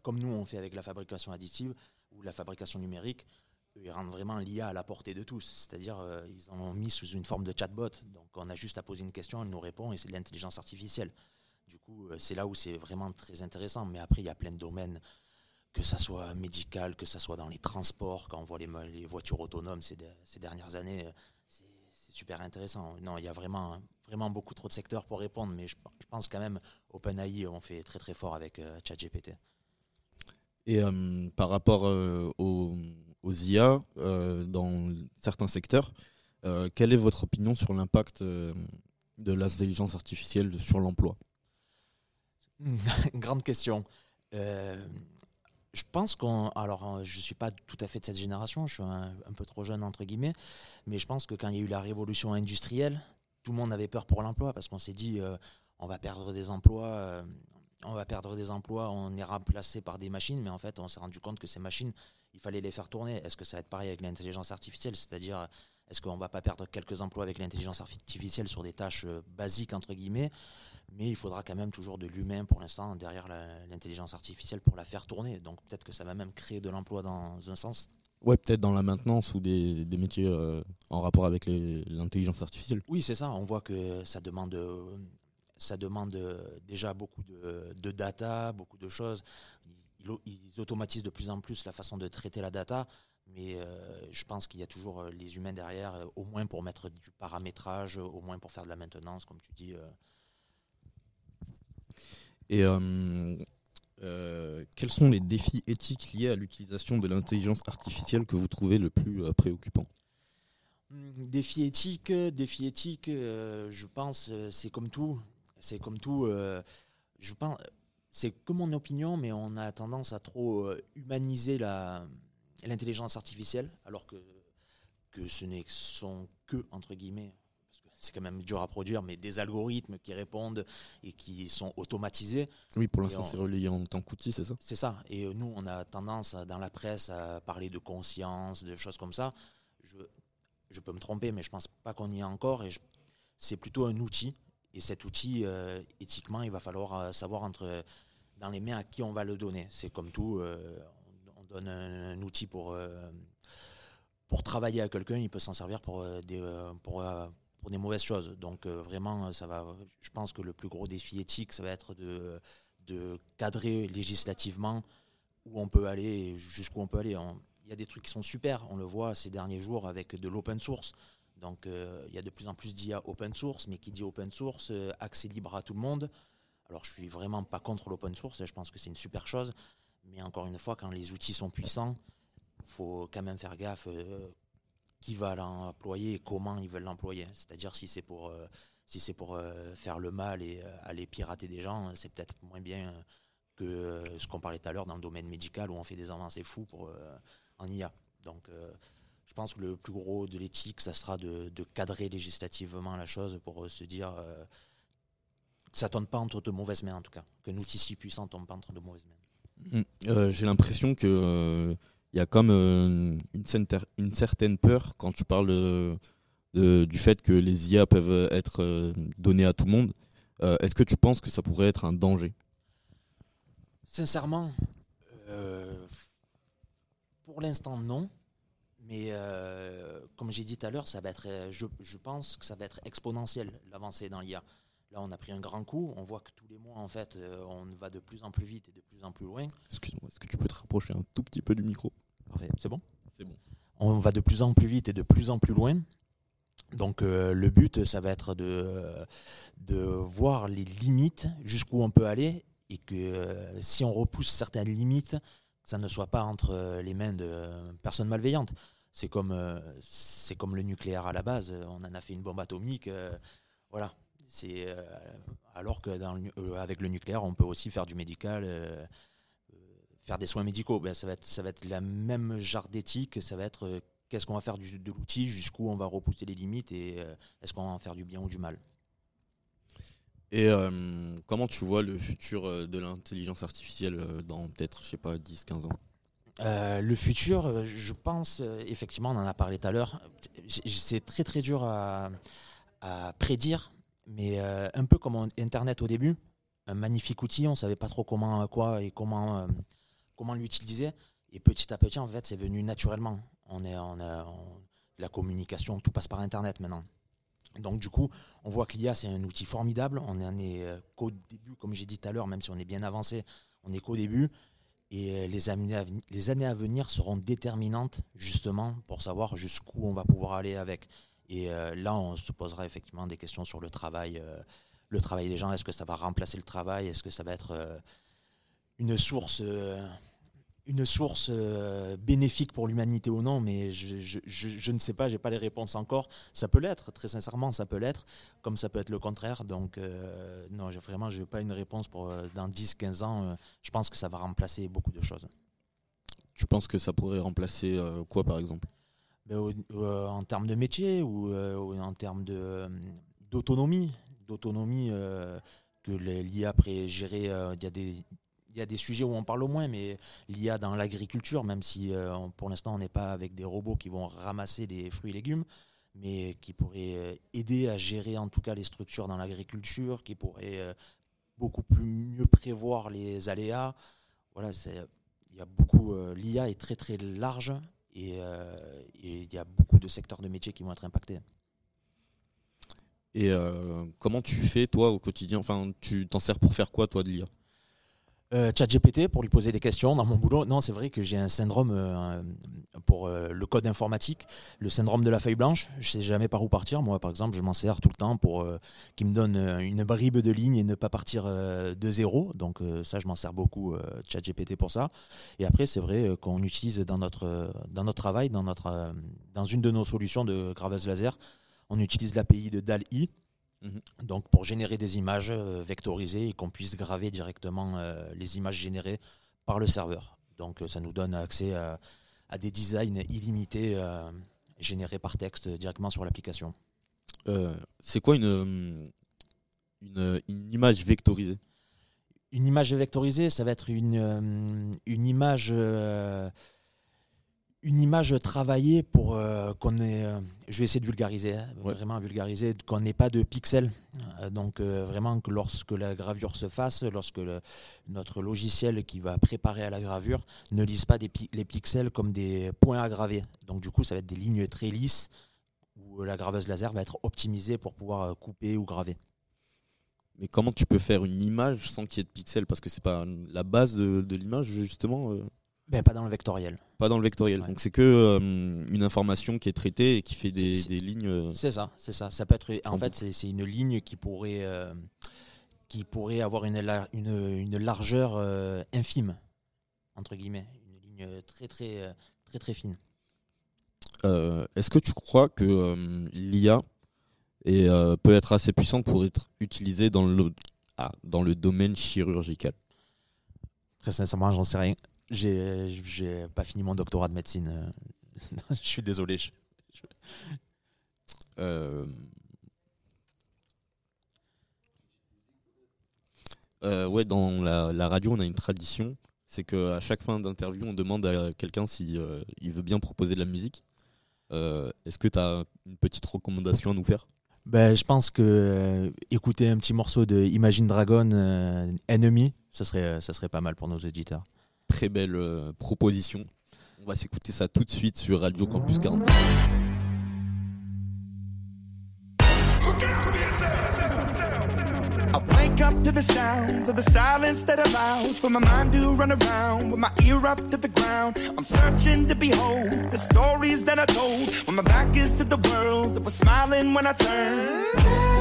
S9: comme nous on fait avec la fabrication additive ou la fabrication numérique, ils rendent vraiment l'IA à la portée de tous. C'est-à-dire euh, ils ont mis sous une forme de chatbot, donc on a juste à poser une question, elle nous répond et c'est de l'intelligence artificielle. Du coup, euh, c'est là où c'est vraiment très intéressant. Mais après, il y a plein de domaines que ça soit médical, que ça soit dans les transports, quand on voit les, voitures autonomes ces, de- ces dernières années, euh, c'est super intéressant. Non, il y a vraiment, vraiment beaucoup trop de secteurs pour répondre, mais je, pense quand même OpenAI, on fait très très fort avec ChatGPT.
S3: Et par rapport euh, aux, IA euh, dans certains secteurs, euh, quelle est votre opinion sur l'impact euh, de l'intelligence artificielle sur l'emploi?
S9: Grande question. Je pense qu'on. Alors, je suis pas tout à fait de cette génération, je suis un, peu trop jeune, entre guillemets, mais je pense que quand il y a eu la révolution industrielle, tout le monde avait peur pour l'emploi parce qu'on s'est dit, on va perdre des emplois. On va perdre des emplois, on est remplacé par des machines, mais en fait, on s'est rendu compte que ces machines, il fallait les faire tourner. Est-ce que ça va être pareil avec l'intelligence artificielle? C'est-à-dire, est-ce qu'on va pas perdre quelques emplois avec l'intelligence artificielle sur des tâches euh, basiques, entre guillemets? Mais il faudra quand même toujours de l'humain pour l'instant derrière l'intelligence artificielle pour la faire tourner. Donc peut-être que ça va même créer de l'emploi dans un sens.
S3: Ouais, peut-être dans la maintenance ou des, des métiers euh, en rapport avec l'intelligence artificielle.
S9: Oui, c'est ça. On voit que ça demande, euh, ça demande euh, déjà beaucoup de, de data, beaucoup de choses. Ils, ils automatisent de plus en plus la façon de traiter la data, mais euh, je pense qu'il y a toujours euh, les humains derrière, au moins pour mettre du paramétrage, au moins pour faire de la maintenance, comme tu dis.
S3: Et euh, euh, quels sont les défis éthiques liés à l'utilisation de l'intelligence artificielle que vous trouvez le plus préoccupant?
S9: Hmm, Défi éthique, défi éthique, euh, je pense, euh, c'est comme tout. C'est comme tout. euh, je pense, c'est que mon opinion, mais on a tendance à trop euh, humaniser la l'intelligence artificielle, alors que que ce ne sont que entre guillemets, parce que c'est quand même dur à produire, mais des algorithmes qui répondent et qui sont automatisés.
S3: Oui, pour l'instant,
S9: on-
S3: c'est relayé en tant qu'outil, c'est ça?
S9: C'est ça. Et euh, nous, on a tendance dans la presse à parler de conscience, de choses comme ça. Je, je peux me tromper, mais je pense pas qu'on y est encore. Et je- c'est plutôt un outil. Et cet outil, euh, éthiquement, il va falloir euh, savoir entre dans les mains à qui on va le donner. C'est comme tout. euh, on, on donne un, outil pour pour travailler à quelqu'un, il peut s'en servir pour des pour pour des mauvaises choses. Donc vraiment, ça va. Je pense que le plus gros défi éthique, ça va être de de cadrer législativement où on peut aller et jusqu'où on peut aller. Il y a des trucs qui sont super, on le voit ces derniers jours avec de l'open source. Donc euh, il y a de plus en plus d'IA open source, mais qui dit open source, euh, accès libre à tout le monde. Alors je suis vraiment pas contre l'open source, je pense que c'est une super chose. Mais encore une fois, quand les outils sont puissants, faut quand même faire gaffe euh, qui va l'employer et comment ils veulent l'employer. C'est-à-dire si c'est pour si c'est pour faire le mal et aller pirater des gens, c'est peut-être moins bien que ce qu'on parlait tout à l'heure dans le domaine médical où on fait des avancées fous pour, en IA. Donc je pense que le plus gros de l'éthique, ça sera de, de cadrer législativement la chose pour euh, se dire euh, que ça tombe pas entre de mauvaises mains en tout cas, qu'un outil si puissant tombe pas entre de mauvaises mains.
S3: Mm. Euh, J'ai l'impression que euh, il y a comme euh, une, une certaine peur quand tu parles euh, de- du fait que les IA peuvent être euh, données à tout le monde. Euh, Est-ce que tu penses que ça pourrait être un danger?
S9: Sincèrement, euh, pour l'instant non. Mais euh, comme j'ai dit tout à l'heure, ça va être, euh, je, je pense que ça va être exponentiel l'avancée dans l'IA. Là, on a pris un grand coup. On voit que tous les mois, en fait, euh, on va de plus en plus vite et de plus en plus loin.
S3: Excuse-moi, est-ce que tu peux te rapprocher un tout petit peu du micro?
S9: Parfait, c'est bon?
S3: C'est bon.
S9: On va de plus en plus vite et de plus en plus loin. Donc euh, le but, ça va être de, de voir les limites, jusqu'où on peut aller, et que euh, si on repousse certaines limites, que ça ne soit pas entre les mains de personnes malveillantes. C'est comme, euh, c'est comme le nucléaire à la base, on en a fait une bombe atomique, euh, voilà. C'est euh, alors que avec le nucléaire, on peut aussi faire du médical, faire des soins médicaux. Ben, ça va être, ça va être la même genre d'éthique. Ça va être qu'est-ce qu'on va faire de l'outil, jusqu'où on va repousser les limites et est-ce qu'on va en faire du bien ou du mal.
S3: Et comment tu vois le futur de l'intelligence artificielle dans peut-être, je sais pas, 10-15 ans?
S9: Euh, le futur, euh, je pense, euh, effectivement, on en a parlé tout à l'heure, c'est très très dur à, prédire, mais un peu comme Internet au début, un magnifique outil, on savait pas trop comment, quoi et comment, comment l'utiliser, et petit à petit, en fait, c'est venu naturellement. On est, on la communication, tout passe par Internet maintenant. Donc du coup, on voit que l'IA, c'est un outil formidable, on en est qu'au début, comme j'ai dit tout à l'heure, même si on est bien avancé, on est qu'au début. Et euh, les années, à, les années à venir seront déterminantes justement pour savoir jusqu'où on va pouvoir aller avec. Et euh, là, on se posera effectivement des questions sur le travail, euh, le travail des gens. Est-ce que ça va remplacer le travail? Est-ce que ça va être une source, une source euh, bénéfique pour l'humanité ou non Mais je, je, je, je ne sais pas. J'ai pas les réponses encore. Ça peut l'être, très sincèrement, ça peut l'être, comme ça peut être le contraire. Donc euh, non, vraiment, je n'ai pas une réponse pour euh, dans 10-15 ans. je pense que ça va remplacer beaucoup de choses.
S3: Tu penses que ça pourrait remplacer quoi par exemple?
S9: Ben, en termes de métier ou, en termes d'autonomie, d'autonomie que l'IA pourrait gérer. Il y a des il y a des sujets où on parle au moins, mais l'IA dans l'agriculture, même si euh, pour l'instant on n'est pas avec des robots qui vont ramasser les fruits et légumes, mais qui pourraient euh, aider à gérer en tout cas les structures dans l'agriculture, qui pourraient euh, beaucoup plus mieux prévoir les aléas. Voilà, il y a beaucoup. L'IA est très très large et, il y a beaucoup de secteurs de métiers qui vont être impactés.
S3: Et comment tu fais toi au quotidien? Enfin, tu t'en sers pour faire quoi toi de l'IA
S9: Euh, ChatGPT pour lui poser des questions dans mon boulot. Non, c'est vrai que j'ai un syndrome euh, pour euh, le code informatique, le syndrome de la feuille blanche. Je sais jamais par où partir. Moi, par exemple, je m'en sers tout le temps pour euh, qu'il me donne une bribe de ligne et ne pas partir de zéro. Donc ça, je m'en sers beaucoup ChatGPT pour ça. Et après, c'est vrai qu'on utilise dans notre dans notre travail, dans une de nos solutions de graveuse laser, on utilise l'API de DAL-I. Donc pour générer des images euh, vectorisées et qu'on puisse graver directement euh, les images générées par le serveur. Donc euh, ça nous donne accès à, à des designs illimités générés par texte directement sur l'application.
S3: Euh, C'est quoi une, une, une image vectorisée?
S9: Une image vectorisée, ça va être une, une image euh, une image travaillée pour euh, qu'on ait. euh, je vais essayer de vulgariser, hein, vraiment vulgariser, qu'on n'ait pas de pixels. Euh, donc vraiment que lorsque la gravure se fasse, lorsque le- notre logiciel qui va préparer à la gravure ne lise pas des les pixels comme des points à graver. Donc du coup, ça va être des lignes très lisses où la graveuse laser va être optimisée pour pouvoir couper ou graver.
S3: Mais comment tu peux faire une image sans qu'il y ait de pixels? Parce que c'est pas la base de, de l'image justement.
S9: Ben, pas dans le vectoriel.
S3: Pas dans le vectoriel. Donc c'est que euh, une information qui est traitée et qui fait des, des lignes. euh,
S9: C'est ça, c'est ça. Ça peut être. En fait, c'est une ligne qui pourrait, euh, qui pourrait avoir une, la- une, une largeur euh, infime entre guillemets, une ligne très très très très fine.
S3: Est-ce que tu crois que l'IA euh, peut être assez puissante pour être utilisée dans le, ah, dans le domaine chirurgical?
S9: Très sincèrement, j'en sais rien. J'ai pas fini mon doctorat de médecine. euh. je suis désolé.
S3: Euh, euh, ouais, dans la, radio, on a une tradition, c'est qu'à chaque fin d'interview, on demande à quelqu'un si euh, il veut bien proposer de la musique. Est-ce que tu as une petite recommandation à nous faire?
S9: Ben, je pense que écouter un petit morceau de Imagine Dragon euh, Enemy, ça serait ça serait pas mal pour nos éditeurs.
S3: Très belle euh, proposition. On va s'écouter ça tout de suite sur Radio Campus 45.
S10: I wake up to the sounds of the silence that allows for my mind to run around with my ear up to the ground. I'm searching to behold the stories that I told when my back is to the world that was smiling when I turned.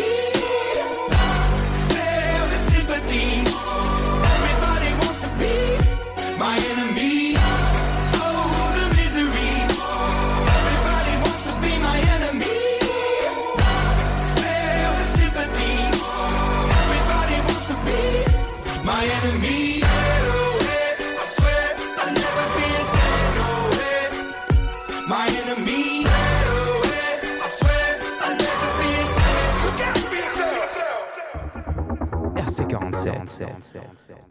S2: RC47.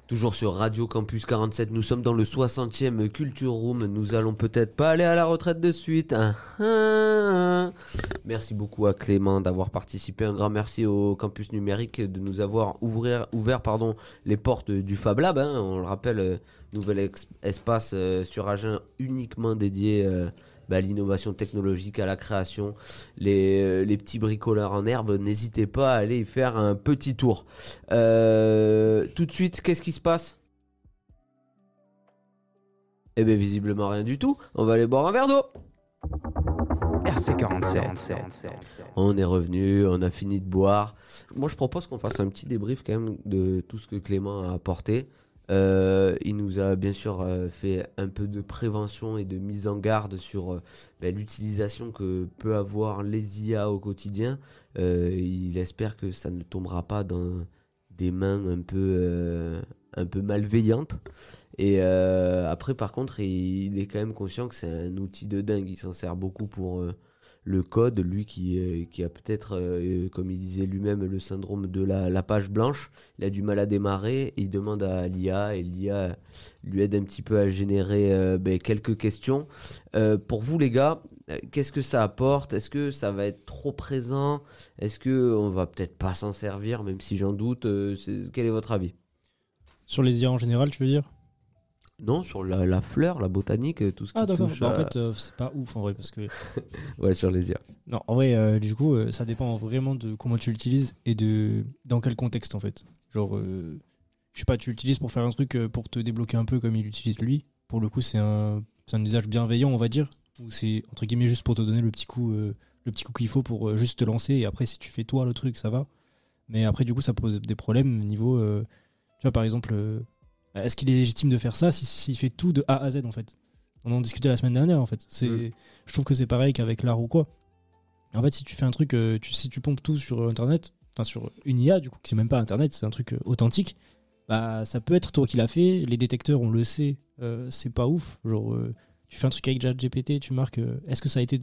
S1: Toujours sur Radio Campus 47, nous sommes dans le 60e Culture Room. Nous allons peut-être pas aller à la retraite de suite. hein. Ah. Merci beaucoup à Clément d'avoir participé. Un grand merci au Campus Numérique de nous avoir ouvrir, ouvert pardon, les portes du Fab Lab. hein. On le rappelle, euh, nouvel espace euh, sur Agen uniquement dédié euh, bah, l'innovation technologique, à la création. Les, euh, les petits bricoleurs en herbe, n'hésitez pas à aller y faire un petit tour. Euh, tout de suite, qu'est-ce qui se passe? Eh bien, visiblement rien du tout. On va aller boire un verre d'eau.
S2: RC47.
S1: On est revenu, on a fini de boire. Moi, je propose qu'on fasse un petit débrief quand même de tout ce que Clément a apporté. Euh, il nous a bien sûr euh, fait un peu de prévention et de mise en garde sur euh, ben, l'utilisation que peut avoir les IA au quotidien. Il espère que ça ne tombera pas dans des mains un peu, un peu malveillantes. Et après, par contre, il, est quand même conscient que c'est un outil de dingue. Il s'en sert beaucoup pour le code. Lui qui, euh, a peut-être, euh, comme il disait lui-même, le syndrome de la, page blanche. Il a du mal à démarrer. Il demande à l'IA et l'IA lui aide un petit peu à générer euh, ben, quelques questions. Pour vous, les gars, qu'est-ce que ça apporte? Est-ce que ça va être trop présent? Est-ce que on va peut-être pas s'en servir, même si j'en doute? Quel est votre avis?
S4: Sur les IA en général, tu veux dire?
S1: Non, sur la, la fleur, la botanique, tout ce qui
S4: Ah d'accord,
S1: touche
S4: Bah, en
S1: à-
S4: fait euh, c'est pas ouf en vrai parce que
S1: Ouais, sur les IA.
S4: non en vrai euh, du coup euh, ça dépend vraiment de comment tu l'utilises et de dans quel contexte en fait. Genre euh, je sais pas tu l'utilises pour faire un truc euh, pour te débloquer un peu comme il l'utilise lui. Pour le coup c'est un c'est un usage bienveillant on va dire ou c'est entre guillemets juste pour te donner le petit coup euh, le petit coup qu'il faut pour euh, juste te lancer et après si tu fais toi le truc ça va. Mais après du coup ça pose des problèmes niveau euh, tu vois par exemple euh, est-ce qu'il est légitime de faire ça si- s'il fait tout de A à Z en fait? On en discutait la semaine dernière en fait. C'est,
S1: Mm.
S4: Je trouve que c'est pareil qu'avec l'art ou quoi. En fait, si tu fais un truc, euh, tu, si tu pompes tout sur Internet, enfin sur une IA du coup, qui est même pas Internet, c'est un truc euh, authentique, bah ça peut être toi qui l'as fait. Les détecteurs, on le sait, euh, c'est pas ouf. Genre, euh, tu fais un truc avec ChatGPT, tu marques, euh, est-ce que ça a été,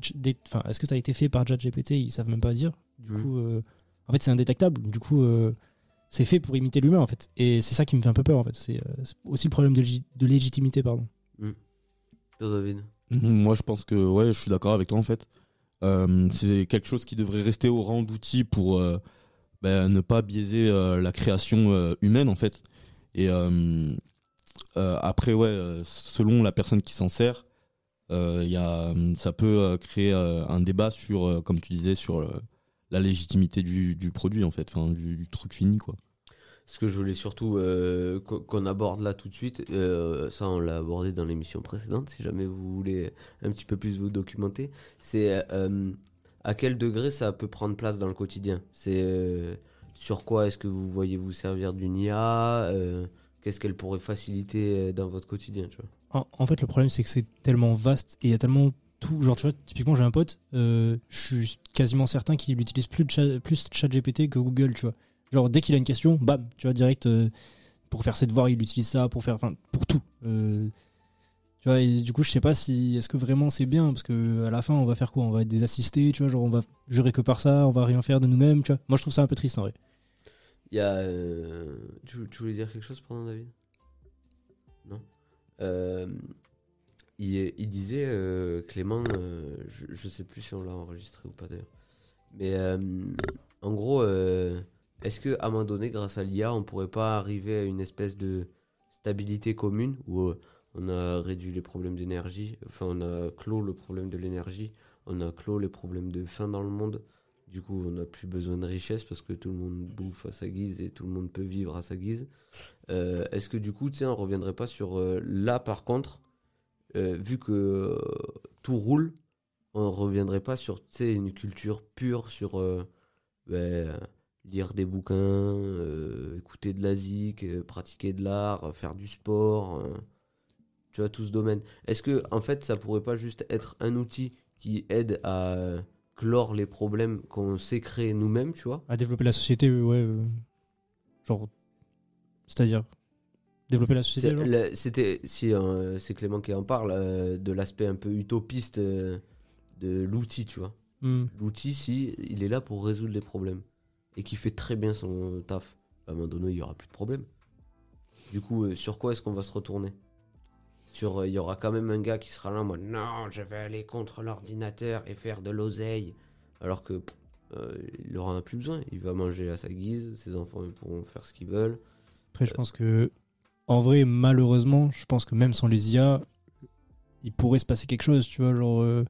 S4: enfin, est-ce que ça a été fait par ChatGPT? Ils savent même pas dire. Du
S1: Mm.
S4: coup, euh, en fait, c'est indétectable. Du coup, euh, c'est fait pour imiter l'humain en fait. Et c'est ça qui me fait un peu peur en fait. C'est euh, aussi le problème de, légi- de légitimité, pardon.
S1: David?
S3: Mhm, Moi, je pense que ouais, je suis d'accord avec toi en fait. Euh, c'est quelque chose qui devrait rester au rang d'outil pour euh, ben, ne pas biaiser euh, la création euh, humaine en fait. Et euh, euh, après, ouais, selon la personne qui s'en sert, il y a, ça peut euh, créer euh, un débat sur, euh, comme tu disais, sur euh, la légitimité du, du produit en fait, enfin du, du truc fini quoi.
S1: Ce que je voulais surtout euh, qu'on aborde là tout de suite, euh, ça on l'a abordé dans l'émission précédente, si jamais vous voulez un petit peu plus vous documenter, c'est euh, à quel degré ça peut prendre place dans le quotidien? C'est euh, sur quoi est-ce que vous voyez vous servir d'une IA euh, Qu'est-ce qu'elle pourrait faciliter dans votre quotidien tu vois?
S4: En, en fait, le problème, c'est que c'est tellement vaste et il y a tellement tout. Genre, tu vois, typiquement, j'ai un pote, euh, je suis quasiment certain qu'il utilise plus, de chat, plus ChatGPT que Google, tu vois. Genre, dès qu'il a une question, bam, tu vois, direct, euh, pour faire ses devoirs, il utilise ça, pour faire, enfin, pour tout. Euh, tu vois, et du coup, je sais pas si, est-ce que vraiment c'est bien, parce que à la fin, on va faire quoi? On va être des assistés, tu vois, genre, on va jurer que par ça, on va rien faire de nous-mêmes, tu vois. Moi, je trouve ça un peu triste, en vrai.
S1: Il y a. tu, voulais dire quelque chose, pardon, David? Non? Il, disait, euh, Clément, euh, je, je sais plus si on l'a enregistré ou pas d'ailleurs, mais euh, en gros, est-ce que à un moment donné, grâce à l'IA, on pourrait pas arriver à une espèce de stabilité commune où on a réduit les problèmes d'énergie, enfin on a clos le problème de l'énergie, on a clos les problèmes de faim dans le monde. Du coup, on n'a plus besoin de richesse parce que tout le monde bouffe à sa guise et tout le monde peut vivre à sa guise. Est-ce que du coup, tu sais, on reviendrait pas sur là par contre, vu que euh, tout roule, on reviendrait pas sur une culture pure sur euh, ben, lire des bouquins, euh, écouter de la zik, euh, pratiquer de l'art, euh, faire du sport, euh, tu vois, tout ce domaine. Est-ce que en fait, ça pourrait pas juste être un outil qui aide à euh, clore les problèmes qu'on sait créer nous-mêmes, tu vois?
S4: À développer la société, euh, ouais. euh, genre. C'est-à-dire. Développer la société,
S1: C'était si euh, c'est Clément qui en parle euh, de l'aspect un peu utopiste euh, de l'outil, tu vois.
S4: Hmm.
S1: L'outil, si il est là pour résoudre les problèmes et qui fait très bien son taf, à un moment donné, il y aura plus de problème. Du coup, sur quoi est-ce qu'on va se retourner? Sur, il y aura quand même un gars qui sera là en mode non, je vais aller contre l'ordinateur et faire de l'oseille, alors que pff, il en a plus besoin. Il va manger à sa guise, ses enfants ils pourront faire ce qu'ils veulent.
S4: Après, je pense que. En vrai, malheureusement, je pense que même sans les IA, il pourrait se passer quelque chose, tu vois. Genre. euh,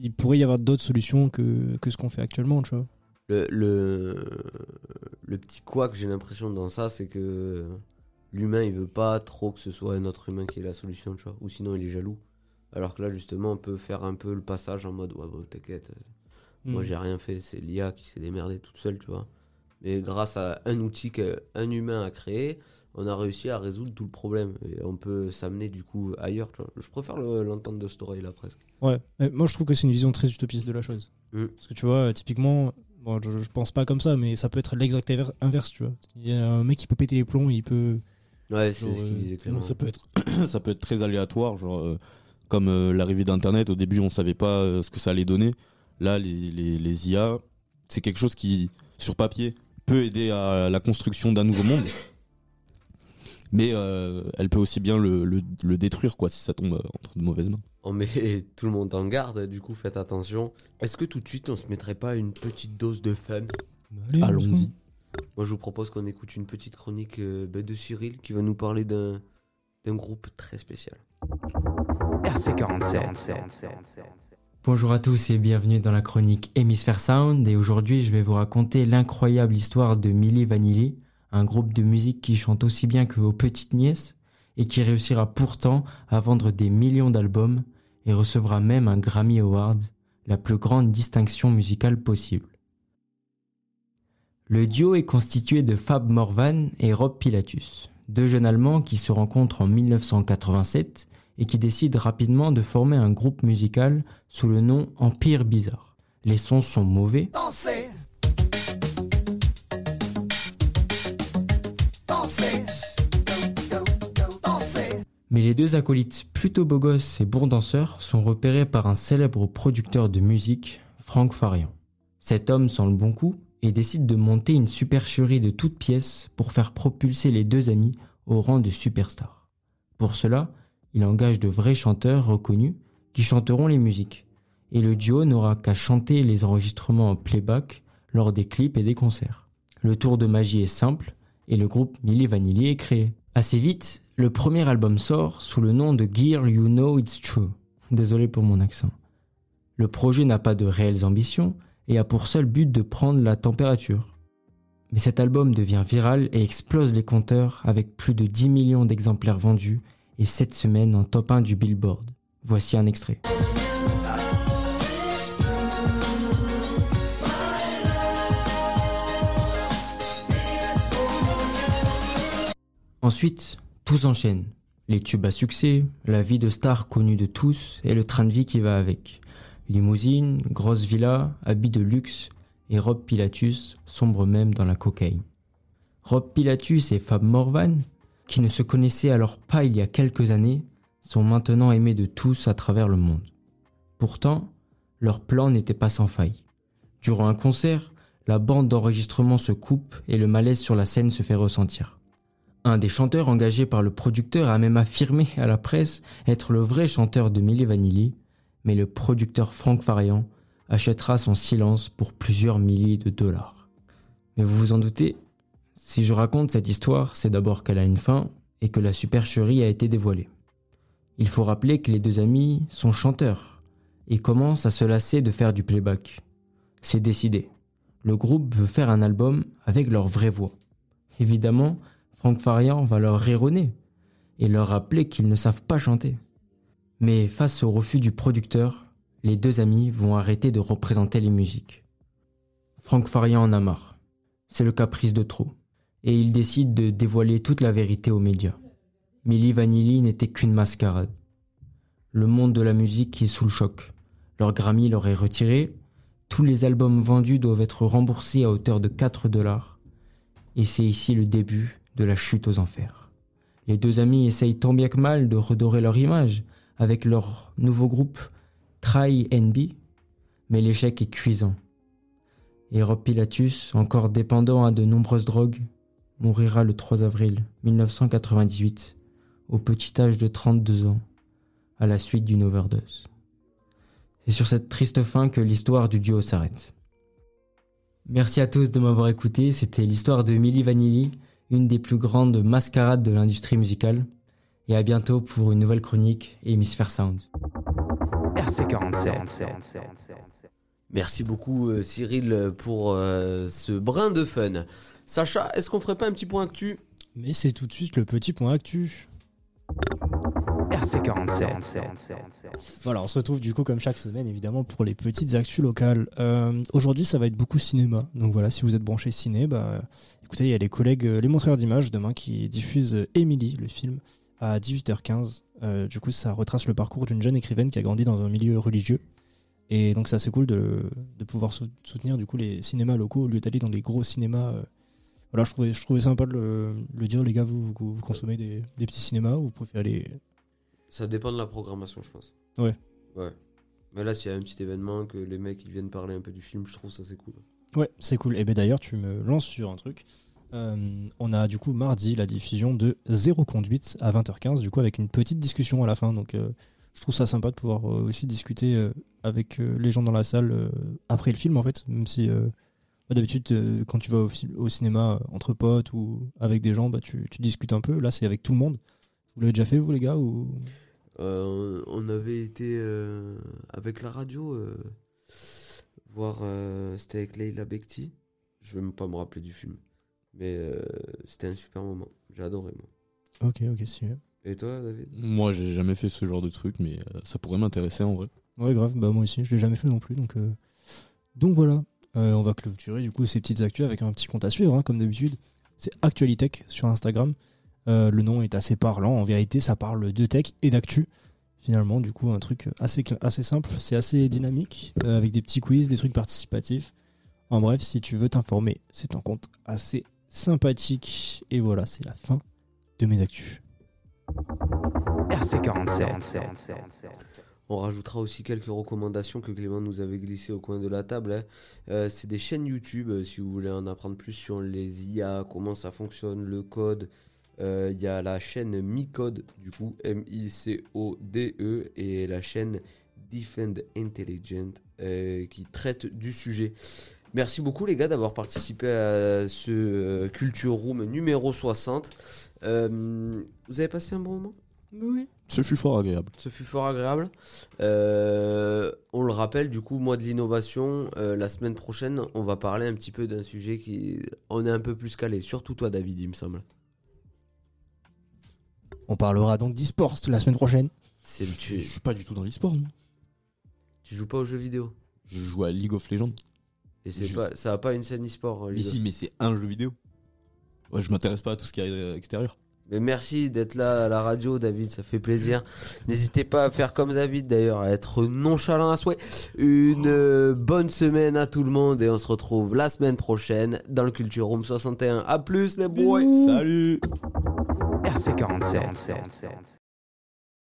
S4: il pourrait y avoir d'autres solutions que, que ce qu'on fait actuellement, tu vois.
S1: Le, le, le petit quoi que j'ai l'impression dans ça, c'est que l'humain il veut pas trop que ce soit un autre humain qui ait la solution, tu vois, ou sinon il est jaloux. Alors que là, justement, on peut faire un peu le passage en mode ouais, bah, t'inquiète, euh, moi
S4: Mm.
S1: j'ai rien fait, c'est l'IA qui s'est démerdée toute seule, tu vois. Mais grâce à un outil qu'un humain a créé, on a réussi à résoudre tout le problème et on peut s'amener du coup ailleurs, tu vois. Je préfère le- l'entendre de cette oreille là presque.
S4: Ouais, mais moi je trouve que c'est une vision très utopiste de la chose.
S1: Mm.
S4: Parce que tu vois, typiquement, bon, je, je pense pas comme ça, mais ça peut être l'exact inver- inverse, tu vois. Il y a un mec qui peut péter les plombs, il peut.
S1: Ouais, c'est ce qu'il
S4: euh,
S1: disait clairement.
S3: Ça peut être, ça peut être très aléatoire, genre euh, comme euh, l'arrivée d'Internet. Au début, on savait pas euh, ce que ça allait donner. Là, les, les, les IA, c'est quelque chose qui, sur papier, peut aider à la construction d'un nouveau monde. Mais euh, elle peut aussi bien le, le, le détruire, quoi, si ça tombe euh, entre de mauvaises mains.
S1: On met tout le monde en garde, du coup faites attention. Est-ce que tout de suite on se mettrait pas une petite dose de fun?
S3: Allons-y.
S1: Moi je vous propose qu'on écoute une petite chronique euh, bah, de Cyril qui va nous parler d'un d'un groupe très spécial.
S2: RC47.
S11: Bonjour à tous et bienvenue dans la chronique Hémisphère Sound et aujourd'hui je vais vous raconter l'incroyable histoire de Milli Vanilli, un groupe de musique qui chante aussi bien que vos petites nièces et qui réussira pourtant à vendre des millions d'albums et recevra même un Grammy Award, la plus grande distinction musicale possible. Le duo est constitué de Fab Morvan et Rob Pilatus, deux jeunes Allemands qui se rencontrent en 1987 et qui décident rapidement de former un groupe musical sous le nom Empire Bizarre. Les sons sont mauvais. Mais les deux acolytes plutôt beaux gosses et bons danseurs sont repérés par un célèbre producteur de musique, Frank Farian. Cet homme sent le bon coup et décide de monter une supercherie de toutes pièces pour faire propulser les deux amis au rang de superstars. Pour cela, il engage de vrais chanteurs reconnus qui chanteront les musiques, et le duo n'aura qu'à chanter les enregistrements en playback lors des clips et des concerts. Le tour de magie est simple, et le groupe Milli Vanilli est créé. Assez vite, le premier album sort sous le nom de Gear You Know It's True. Désolé pour mon accent. Le projet n'a pas de réelles ambitions et a pour seul but de prendre la température. Mais cet album devient viral et explose les compteurs avec plus de 10 millions d'exemplaires vendus et 7 semaines en top 1 du Billboard. Voici un extrait. Ensuite, tout s'enchaîne. Les tubes à succès, la vie de star connue de tous et le train de vie qui va avec. Limousine, grosse villa, habits de luxe et Rob Pilatus sombre même dans la cocaïne. Rob Pilatus et Fab Morvan, qui ne se connaissaient alors pas il y a quelques années, sont maintenant aimés de tous à travers le monde. Pourtant, leur plan n'était pas sans faille. Durant un concert, la bande d'enregistrement se coupe et le malaise sur la scène se fait ressentir. Un des chanteurs engagés par le producteur a même affirmé à la presse être le vrai chanteur de Milli Vanilli, mais le producteur Frank Farian achètera son silence pour plusieurs milliers de dollars. Mais vous vous en doutez, si je raconte cette histoire, c'est d'abord qu'elle a une fin et que la supercherie a été dévoilée. Il faut rappeler que les deux amis sont chanteurs et commencent à se lasser de faire du playback. C'est décidé. Le groupe veut faire un album avec leur vraie voix. Évidemment, Franck Farian va leur nez et leur rappeler qu'ils ne savent pas chanter. Mais face au refus du producteur, les deux amis vont arrêter de représenter les musiques. Franck Farian en a marre. C'est le caprice de trop. Et il décide de dévoiler toute la vérité aux médias. Milli Vanilli n'était qu'une mascarade. Le monde de la musique est sous le choc. Leur Grammy leur est retiré. Tous les albums vendus doivent être remboursés à hauteur de 4 dollars. Et c'est ici le début de la chute aux enfers. Les deux amis essayent tant bien que mal de redorer leur image avec leur nouveau groupe Try NB, mais l'échec est cuisant. Et Rob Pilatus, encore dépendant à de nombreuses drogues, mourira le 3 avril 1998 au petit âge de 32 ans à la suite d'une overdose. C'est sur cette triste fin que l'histoire du duo s'arrête. Merci à tous de m'avoir écouté, c'était l'histoire de Milli Vanilli, une des plus grandes mascarades de l'industrie musicale. Et à bientôt pour une nouvelle chronique Hémisphère Sound.
S2: RC47.
S1: Merci beaucoup euh, Cyril pour euh, ce brin de fun. Sacha, est-ce qu'on ferait pas un petit point actu?
S4: Mais c'est tout de suite le petit point actu.
S2: RC47.
S4: Voilà, on se retrouve du coup comme chaque semaine évidemment pour les petites actus locales. Euh, Aujourd'hui, ça va être beaucoup cinéma. Donc voilà, si vous êtes branché ciné, bah écoutez, il y a les collègues euh, Les Montreurs d'images demain qui diffusent euh, Emily, le film, à 18h15. Euh, du coup, ça retrace le parcours d'une jeune écrivaine qui a grandi dans un milieu religieux. Et donc c'est assez cool de, de pouvoir sou- soutenir du coup les cinémas locaux au lieu d'aller dans des gros cinémas. euh. Voilà, je trouvais, je trouvais sympa de le, le dire, les gars, vous, vous, vous consommez des, des petits cinémas ou vous préférez aller
S1: Ça dépend de la programmation, je pense.
S4: Ouais.
S1: Ouais. Mais là, s'il y a un petit événement, que les mecs ils viennent parler un peu du film, je trouve ça c'est cool.
S4: Ouais, c'est cool. Et ben d'ailleurs, tu me lances sur un truc. Euh, on a du coup mardi la diffusion de Zéro Conduite à 20h15, du coup avec une petite discussion à la fin. Donc euh, je trouve ça sympa de pouvoir euh, aussi discuter avec les gens dans la salle après le film en fait. Même si bah, d'habitude quand tu vas au, au cinéma entre potes ou avec des gens, bah, tu, tu discutes un peu. Là c'est avec tout le monde. Vous l'avez déjà fait vous les gars
S1: on avait été avec la radio voir. euh, c'était avec Leila Bekti. Je vais même pas me rappeler du film. Mais euh, c'était un super moment. J'ai adoré, moi.
S4: Ok, ok, super.
S1: Et toi, David?
S3: Moi, j'ai jamais fait ce genre de truc, mais euh, ça pourrait m'intéresser en vrai.
S4: Ouais, grave, bah moi aussi, je l'ai jamais fait non plus. Donc, euh, donc voilà, Euh, on va clôturer du coup ces petites actus avec un petit compte à suivre, hein, comme d'habitude. C'est Actualitech sur Instagram. Euh, le nom est assez parlant, en vérité, ça parle de tech et d'actu. Finalement, du coup, un truc assez, assez simple, c'est assez dynamique, euh, avec des petits quiz, des trucs participatifs. En bref, si tu veux t'informer, c'est un compte assez sympathique. Et voilà, c'est la fin de mes actus.
S2: RC47.
S1: On rajoutera aussi quelques recommandations que Clément nous avait glissées au coin de la table. hein. Euh, c'est des chaînes YouTube, euh, si vous voulez en apprendre plus sur les IA, comment ça fonctionne, le code. Euh, Il y a la chaîne MiCode, du coup, M-I-C-O-D-E, E, et la chaîne Defend Intelligent, euh, qui traite du sujet. Merci beaucoup les gars d'avoir participé à ce euh, Culture Room numéro 60. Euh, vous avez passé un bon moment?
S4: Oui.
S3: Ce fut fort agréable.
S1: ce fut fort agréable. Euh, on le rappelle, du coup, mois de l'innovation, euh, la semaine prochaine, on va parler un petit peu d'un sujet qui. On est un peu plus calé, surtout toi, David, il me semble.
S4: On parlera donc d'e-sports la semaine prochaine.
S1: C'est le
S3: Je
S1: tu,
S3: suis pas du tout dans l'e-sport, moi.
S1: tu joues pas aux jeux vidéo?
S3: Je joue à League of Legends.
S1: Et c'est
S3: Je-
S1: pas, ça a pas une scène e-sport. euh,
S3: Mais si, c'est un jeu vidéo. Ouais, je m'intéresse pas à tout ce qui est euh, extérieur.
S1: Mais merci d'être là à la radio, David, ça fait plaisir. N'hésitez pas à faire comme David d'ailleurs, à être nonchalant à souhait. Une euh, bonne semaine à tout le monde et on se retrouve la semaine prochaine dans le Culture Room 61. A plus les boys
S3: Salut
S2: RC47.